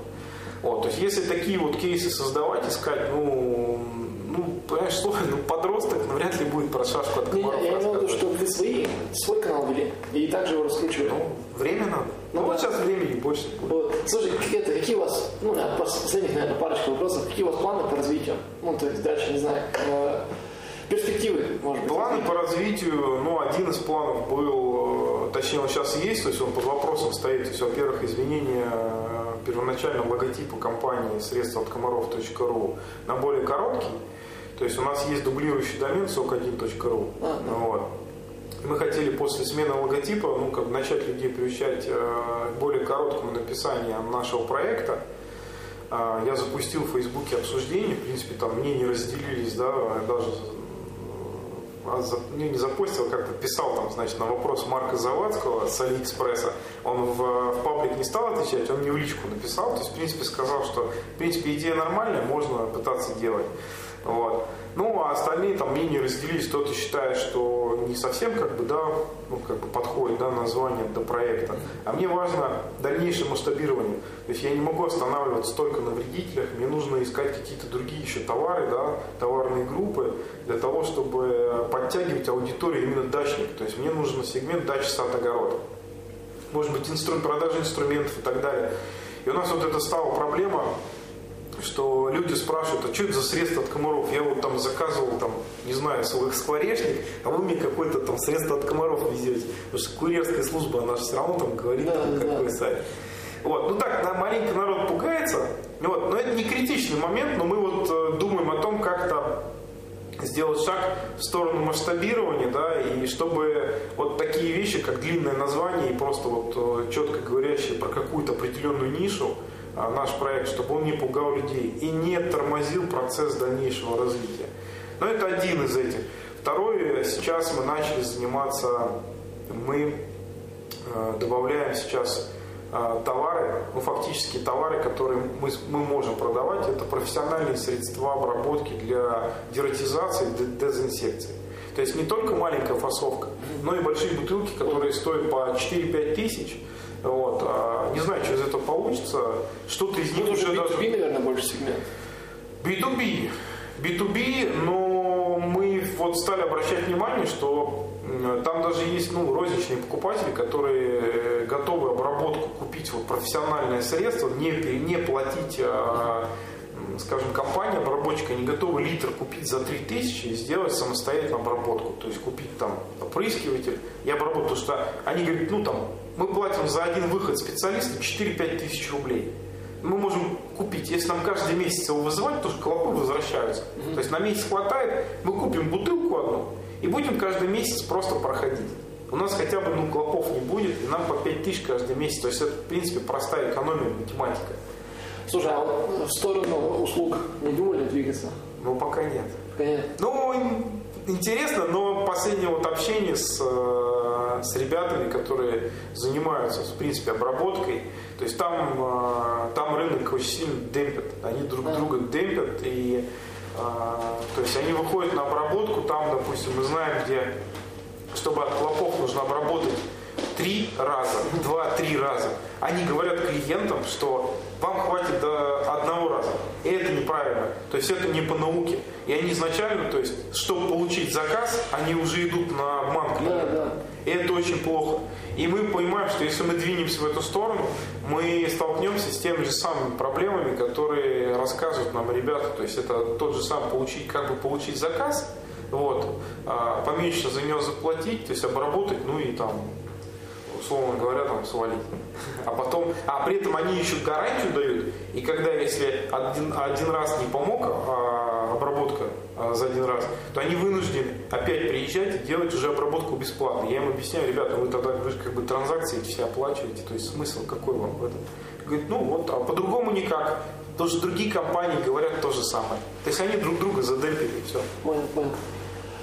Speaker 3: Вот, то есть если такие вот кейсы создавать, искать, ну, ну, понимаешь, слово, ну, подросток ну, вряд ли будет про шашку от комаров
Speaker 2: Я имею в виду, что вы свои, свой канал вели и также его раскручивали.
Speaker 3: Ну, время надо. Ну, вот сейчас времени больше будет.
Speaker 2: Вот. Слушай, какие, какие у вас, ну, последних, наверное, парочку вопросов, какие у вас планы по развитию? Ну, то есть дальше, не знаю, э, перспективы, может быть.
Speaker 3: Планы по развитию, ну, один из планов был, э, точнее, он сейчас есть, то есть он под вопросом стоит. То есть, во-первых, изменение э, первоначального логотипа компании средства от комаров.ру на более короткий. То есть у нас есть дублирующий домен sok1.ru. А, да. вот. Мы хотели после смены логотипа ну, как начать людей приучать э, к более короткому написанию нашего проекта. Э, я запустил в Фейсбуке обсуждение, в принципе, там мнения разделились, да, даже а ну, не запостил, а как-то писал там, значит, на вопрос Марка Завадского с Алиэкспресса. Он в, в паблик не стал отвечать, он мне в личку написал. То есть, в принципе, сказал, что, в принципе, идея нормальная, можно пытаться делать. Вот. Ну, а остальные там мнения разделились. Кто-то считает, что не совсем как бы, да, ну, как бы подходит, да, название до проекта. А мне важно дальнейшее масштабирование. То есть я не могу останавливаться только на вредителях. Мне нужно искать какие-то другие еще товары, да, товарные группы для того, чтобы подтягивать аудиторию именно дачника. То есть мне нужен сегмент дачи, сад, огород. Может быть, инструмент, продажа инструментов и так далее. И у нас вот это стала проблема что люди спрашивают, а что это за средство от комаров? Я вот там заказывал, там, не знаю, свой скворечник, а вы мне какое-то там средство от комаров везете. Потому что курьерская служба, она же все равно там говорит, да, там, какой да. сайт. Вот. Ну так, на маленький народ пугается, вот. но это не критичный момент, но мы вот э, думаем о том, как-то сделать шаг в сторону масштабирования, да, и чтобы вот такие вещи, как длинное название и просто вот э, четко говорящие про какую-то определенную нишу, наш проект, чтобы он не пугал людей и не тормозил процесс дальнейшего развития. Но это один из этих. Второе, сейчас мы начали заниматься, мы э, добавляем сейчас э, товары, ну фактически товары, которые мы, мы можем продавать, это профессиональные средства обработки для дератизации, дезинсекции. То есть не только маленькая фасовка, но и большие бутылки, которые стоят по 4-5 тысяч, вот. А не знаю, что из этого получится. Что-то из них
Speaker 2: ну, уже B2B, даже... наверное, больше сегмент.
Speaker 3: B2B. B2B, но мы вот стали обращать внимание, что там даже есть ну, розничные покупатели, которые э, готовы обработку купить вот, профессиональное средство, не, не платить а, скажем, компания обработчика не готова литр купить за 3000 и сделать самостоятельную обработку. То есть купить там опрыскиватель и обработать. Потому что они говорят, ну там, мы платим за один выход специалиста 4-5 тысяч рублей. Мы можем купить, если нам каждый месяц его вызывать, то клопы возвращаются. Mm-hmm. То есть на месяц хватает, мы купим бутылку одну и будем каждый месяц просто проходить. У нас хотя бы ну, клопов не будет, и нам по 5 тысяч каждый месяц. То есть это, в принципе, простая экономия, математика.
Speaker 2: Слушай, а в сторону услуг не думали двигаться?
Speaker 3: Ну, пока нет.
Speaker 2: Пока нет.
Speaker 3: Ну, интересно, но последнее вот общение с, э, с ребятами, которые занимаются, в принципе, обработкой, то есть там, э, там рынок очень сильно демпит, они друг а. друга демпят, и э, то есть они выходят на обработку, там, допустим, мы знаем, где, чтобы от клопов нужно обработать три раза, два-три раза. Они говорят клиентам, что вам хватит до одного раза. И это неправильно. То есть это не по науке. И они изначально, то есть, чтобы получить заказ, они уже идут на обман клиента. Да, да. И это очень плохо. И мы понимаем, что если мы двинемся в эту сторону, мы столкнемся с теми же самыми проблемами, которые рассказывают нам ребята. То есть это тот же самый получить, как бы получить заказ, вот, а поменьше за него заплатить, то есть обработать, ну и там условно говоря, там свалить. А потом, а при этом они еще гарантию дают, и когда если один, один раз не помог а, обработка а, за один раз, то они вынуждены опять приезжать и делать уже обработку бесплатно. Я им объясняю, ребята, вы тогда вы как бы транзакции все оплачиваете, то есть смысл какой вам в этом? Говорит, ну вот, а по-другому никак. Что другие компании говорят то же самое. То есть они друг друга задемпили, и все.
Speaker 2: Понял, понял.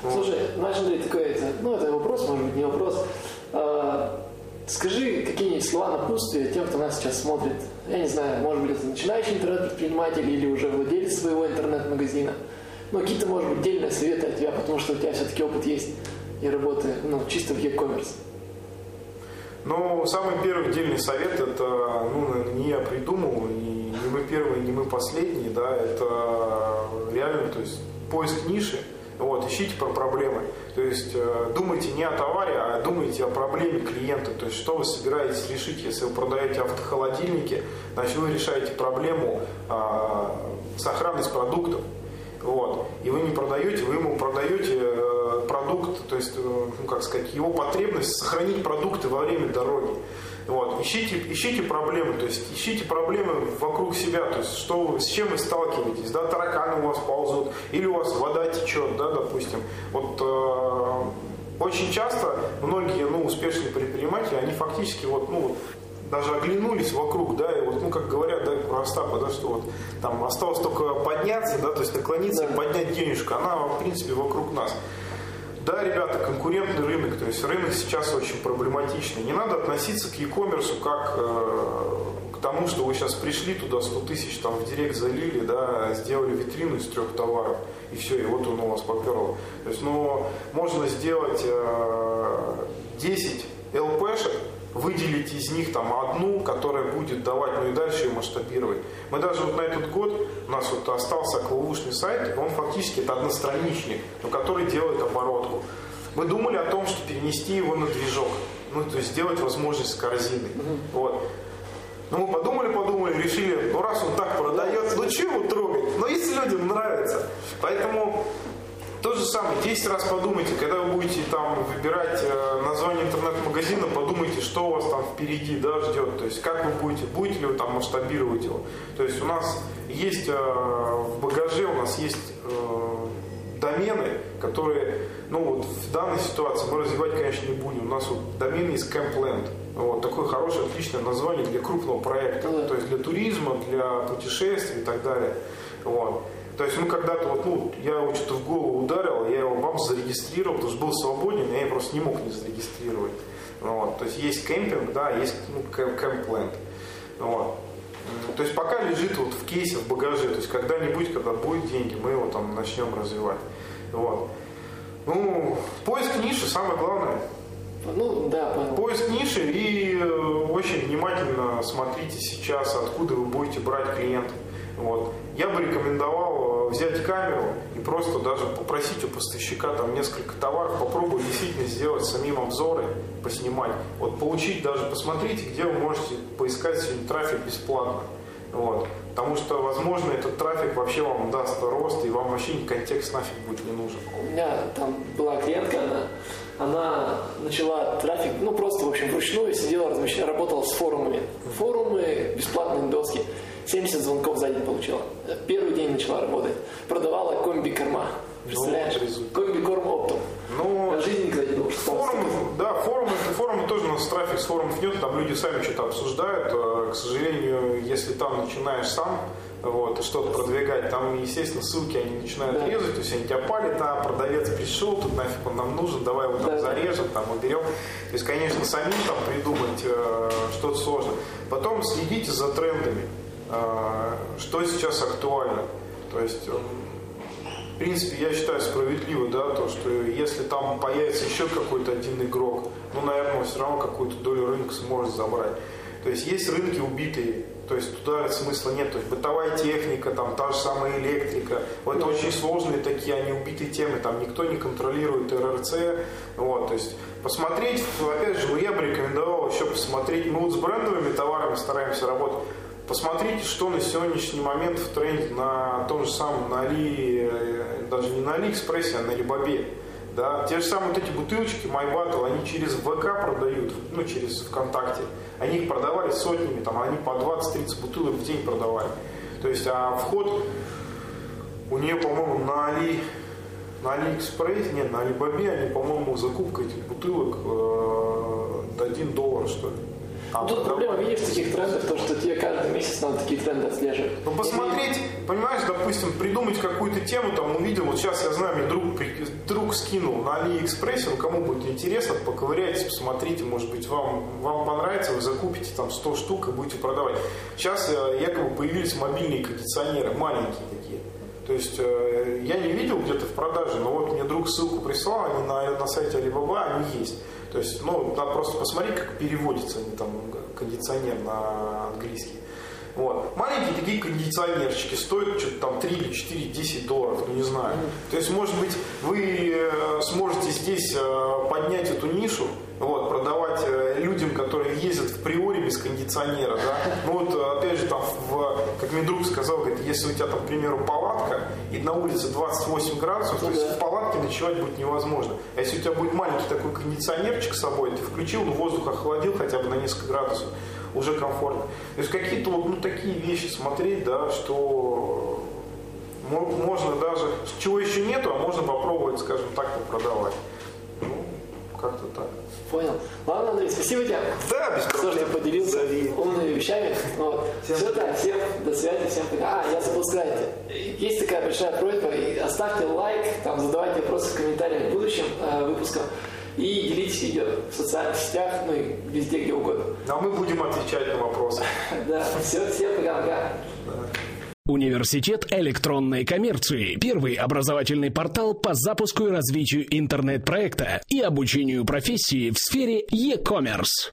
Speaker 2: Слушай, наш Андрей такой, ну это вопрос, может быть, не вопрос. А, скажи какие-нибудь слова напутствия тем, кто нас сейчас смотрит. Я не знаю, может быть, это начинающий интернет-предприниматель или уже владелец своего интернет-магазина. Ну, какие-то, может быть, дельные советы от тебя, потому что у тебя все-таки опыт есть и работы, ну, чисто в e-commerce.
Speaker 3: Ну, самый первый дельный совет, это, ну, не я придумал, и не мы первые, не мы последние, да, это реально, то есть поиск ниши, вот, ищите про проблемы. То есть э, думайте не о товаре, а думайте о проблеме клиента. То есть что вы собираетесь решить, если вы продаете автохолодильники, значит вы решаете проблему э, сохранность продуктов. Вот. И вы не продаете, вы ему продаете э, продукт, то есть, э, ну, как сказать, его потребность сохранить продукты во время дороги. Вот. Ищите, ищите проблемы, то есть ищите проблемы вокруг себя, то есть что вы, с чем вы сталкиваетесь, да, тараканы у вас ползут, или у вас вода течет, да, допустим. Вот э, очень часто многие, ну, успешные предприниматели, они фактически вот, ну, даже оглянулись вокруг, да, и вот, ну, как говорят, да, про Остапа, да, что вот там осталось только подняться, да, то есть наклониться и поднять денежку, она, в принципе, вокруг нас. Да, ребята, конкурентный рынок, то есть рынок сейчас очень проблематичный. Не надо относиться к e-commerce как э, к тому, что вы сейчас пришли туда 100 тысяч там в директ залили, да, сделали витрину из трех товаров, и все, и вот он у вас поперло. То есть, ну, можно сделать э, 10 ЛПшек, выделить из них там одну, которая будет давать, ну и дальше ее масштабировать. Мы даже вот на этот год, у нас вот остался аквалушный сайт, он фактически это одностраничник, но который делает оборотку. Мы думали о том, что перенести его на движок, ну то есть сделать возможность с корзиной. Вот. Ну мы подумали, подумали, решили, ну раз он так продает, ну что его трогать? Ну если людям нравится. Поэтому то же самое, 10 раз подумайте, когда вы будете там выбирать э, название интернет-магазина, подумайте, что у вас там впереди да, ждет. То есть как вы будете, будете ли вы там масштабировать его. То есть у нас есть э, в багаже, у нас есть э, домены, которые, ну вот в данной ситуации мы развивать, конечно, не будем. У нас вот домены из Campland. Вот, такое хорошее, отличное название для крупного проекта. То есть для туризма, для путешествий и так далее. Вот. То есть мы когда-то, вот, ну, я его что-то в голову ударил, я его бам зарегистрировал, потому что был свободен, я его просто не мог не зарегистрировать. Вот. То есть есть кемпинг, да, есть ну, кемпленд. Вот. То есть пока лежит вот в кейсе, в багаже, то есть когда-нибудь, когда будет деньги, мы его там начнем развивать. Вот. Ну, поиск ниши самое главное.
Speaker 2: Ну, да, понял.
Speaker 3: Поиск ниши и э, очень внимательно смотрите сейчас, откуда вы будете брать клиентов. Вот. Я бы рекомендовал э, взять камеру и просто даже попросить у поставщика там несколько товаров, попробовать действительно сделать самим обзоры, поснимать. Вот получить даже, посмотрите, где вы можете поискать сегодня трафик бесплатно. Вот. Потому что, возможно, этот трафик вообще вам даст рост, и вам вообще контекст нафиг будет не нужен.
Speaker 2: У меня там была клиентка, она, она начала трафик, ну просто, в общем, вручную сидела, размещала, работала с форумами. Форумы, бесплатные доски. 70 звонков за день получила. Первый день начала работать. Продавала комби-корма. Представляешь? Ну, комби-корм оптом.
Speaker 3: Ну,
Speaker 2: не думал, что
Speaker 3: форумы, да, форумы, форумы тоже у нас трафик с форумов нет, там люди сами что-то обсуждают. А, к сожалению, если там начинаешь сам вот, что-то продвигать, там, естественно, ссылки они начинают да. резать, то есть они тебя палят, а продавец пришел, тут нафиг он нам нужен, давай его там да. зарежем, там уберем. То есть, конечно, самим там придумать э, что-то сложно. Потом следите за трендами. А, что сейчас актуально. То есть, в принципе, я считаю справедливо, да, то, что если там появится еще какой-то один игрок, ну, наверное, он все равно какую-то долю рынка сможет забрать. То есть есть рынки убитые, то есть туда смысла нет. То есть бытовая техника, там та же самая электрика. Вот это очень сложные такие, они убитые темы. Там никто не контролирует РРЦ. Вот, то есть посмотреть, опять же, я бы рекомендовал еще посмотреть. Мы вот с брендовыми товарами стараемся работать. Посмотрите, что на сегодняшний момент в тренде на том же самом, на Али, э, даже не на Алиэкспрессе, а на Алибабе. Да, те же самые вот эти бутылочки MyBattle, они через ВК продают, ну, через ВКонтакте. Они их продавали сотнями, там, они по 20-30 бутылок в день продавали. То есть, а вход у нее, по-моему, на Али, на Алиэкспресс, нет, на Алибабе, они, по-моему, закупка этих бутылок э, 1 доллар, что ли.
Speaker 2: А Тут проблема, видишь, таких трендов, то, что тебе каждый месяц надо такие тренды отслеживать.
Speaker 3: Ну, посмотреть, Или... понимаешь, допустим, придумать какую-то тему, там, увидел, вот сейчас я знаю, мне друг, друг скинул на Алиэкспрессе, ну, кому будет интересно, поковыряйтесь, посмотрите, может быть, вам, вам понравится, вы закупите там 100 штук и будете продавать. Сейчас э, якобы появились мобильные кондиционеры, маленькие такие. То есть э, я не видел где-то в продаже, но вот мне друг ссылку прислал, они на, на сайте Alibaba, они есть. То есть, ну, надо просто посмотреть, как переводится там кондиционер на английский. Вот. Маленькие такие кондиционерчики стоят что-то там 3 или 4, 10 долларов, ну не знаю. То есть, может быть, вы э, сможете здесь э, поднять эту нишу, вот, продавать э, людям, которые ездят в приоре без кондиционера, да. Ну вот, опять же, там, в, как мне друг сказал, говорит, если у тебя там, к примеру, палатка, и на улице 28 градусов, то есть в палатке ночевать будет невозможно. А если у тебя будет маленький такой кондиционерчик с собой, ты включил, ну, воздух охладил хотя бы на несколько градусов, уже комфортно. То есть какие-то вот ну, такие вещи смотреть, да, что можно даже, чего еще нету, а можно попробовать, скажем так, продавать. Ну, как-то так.
Speaker 2: Понял. Ладно, Андрей, спасибо тебе.
Speaker 3: Да, без
Speaker 2: проблем. Что, поделился Зови. умными вещами. Вот. Всем Все так, всем до связи, всем пока. А, я забыл сказать, есть такая большая просьба, оставьте лайк, там, задавайте вопросы в комментариях в будущем э, выпускам и делитесь видео в социальных сетях, ну и везде, где угодно.
Speaker 3: А мы будем отвечать на вопросы. *laughs*
Speaker 2: Да, все, всем пока-пока.
Speaker 1: Университет электронной коммерции. Первый образовательный портал по запуску и развитию интернет-проекта и обучению профессии в сфере e-commerce.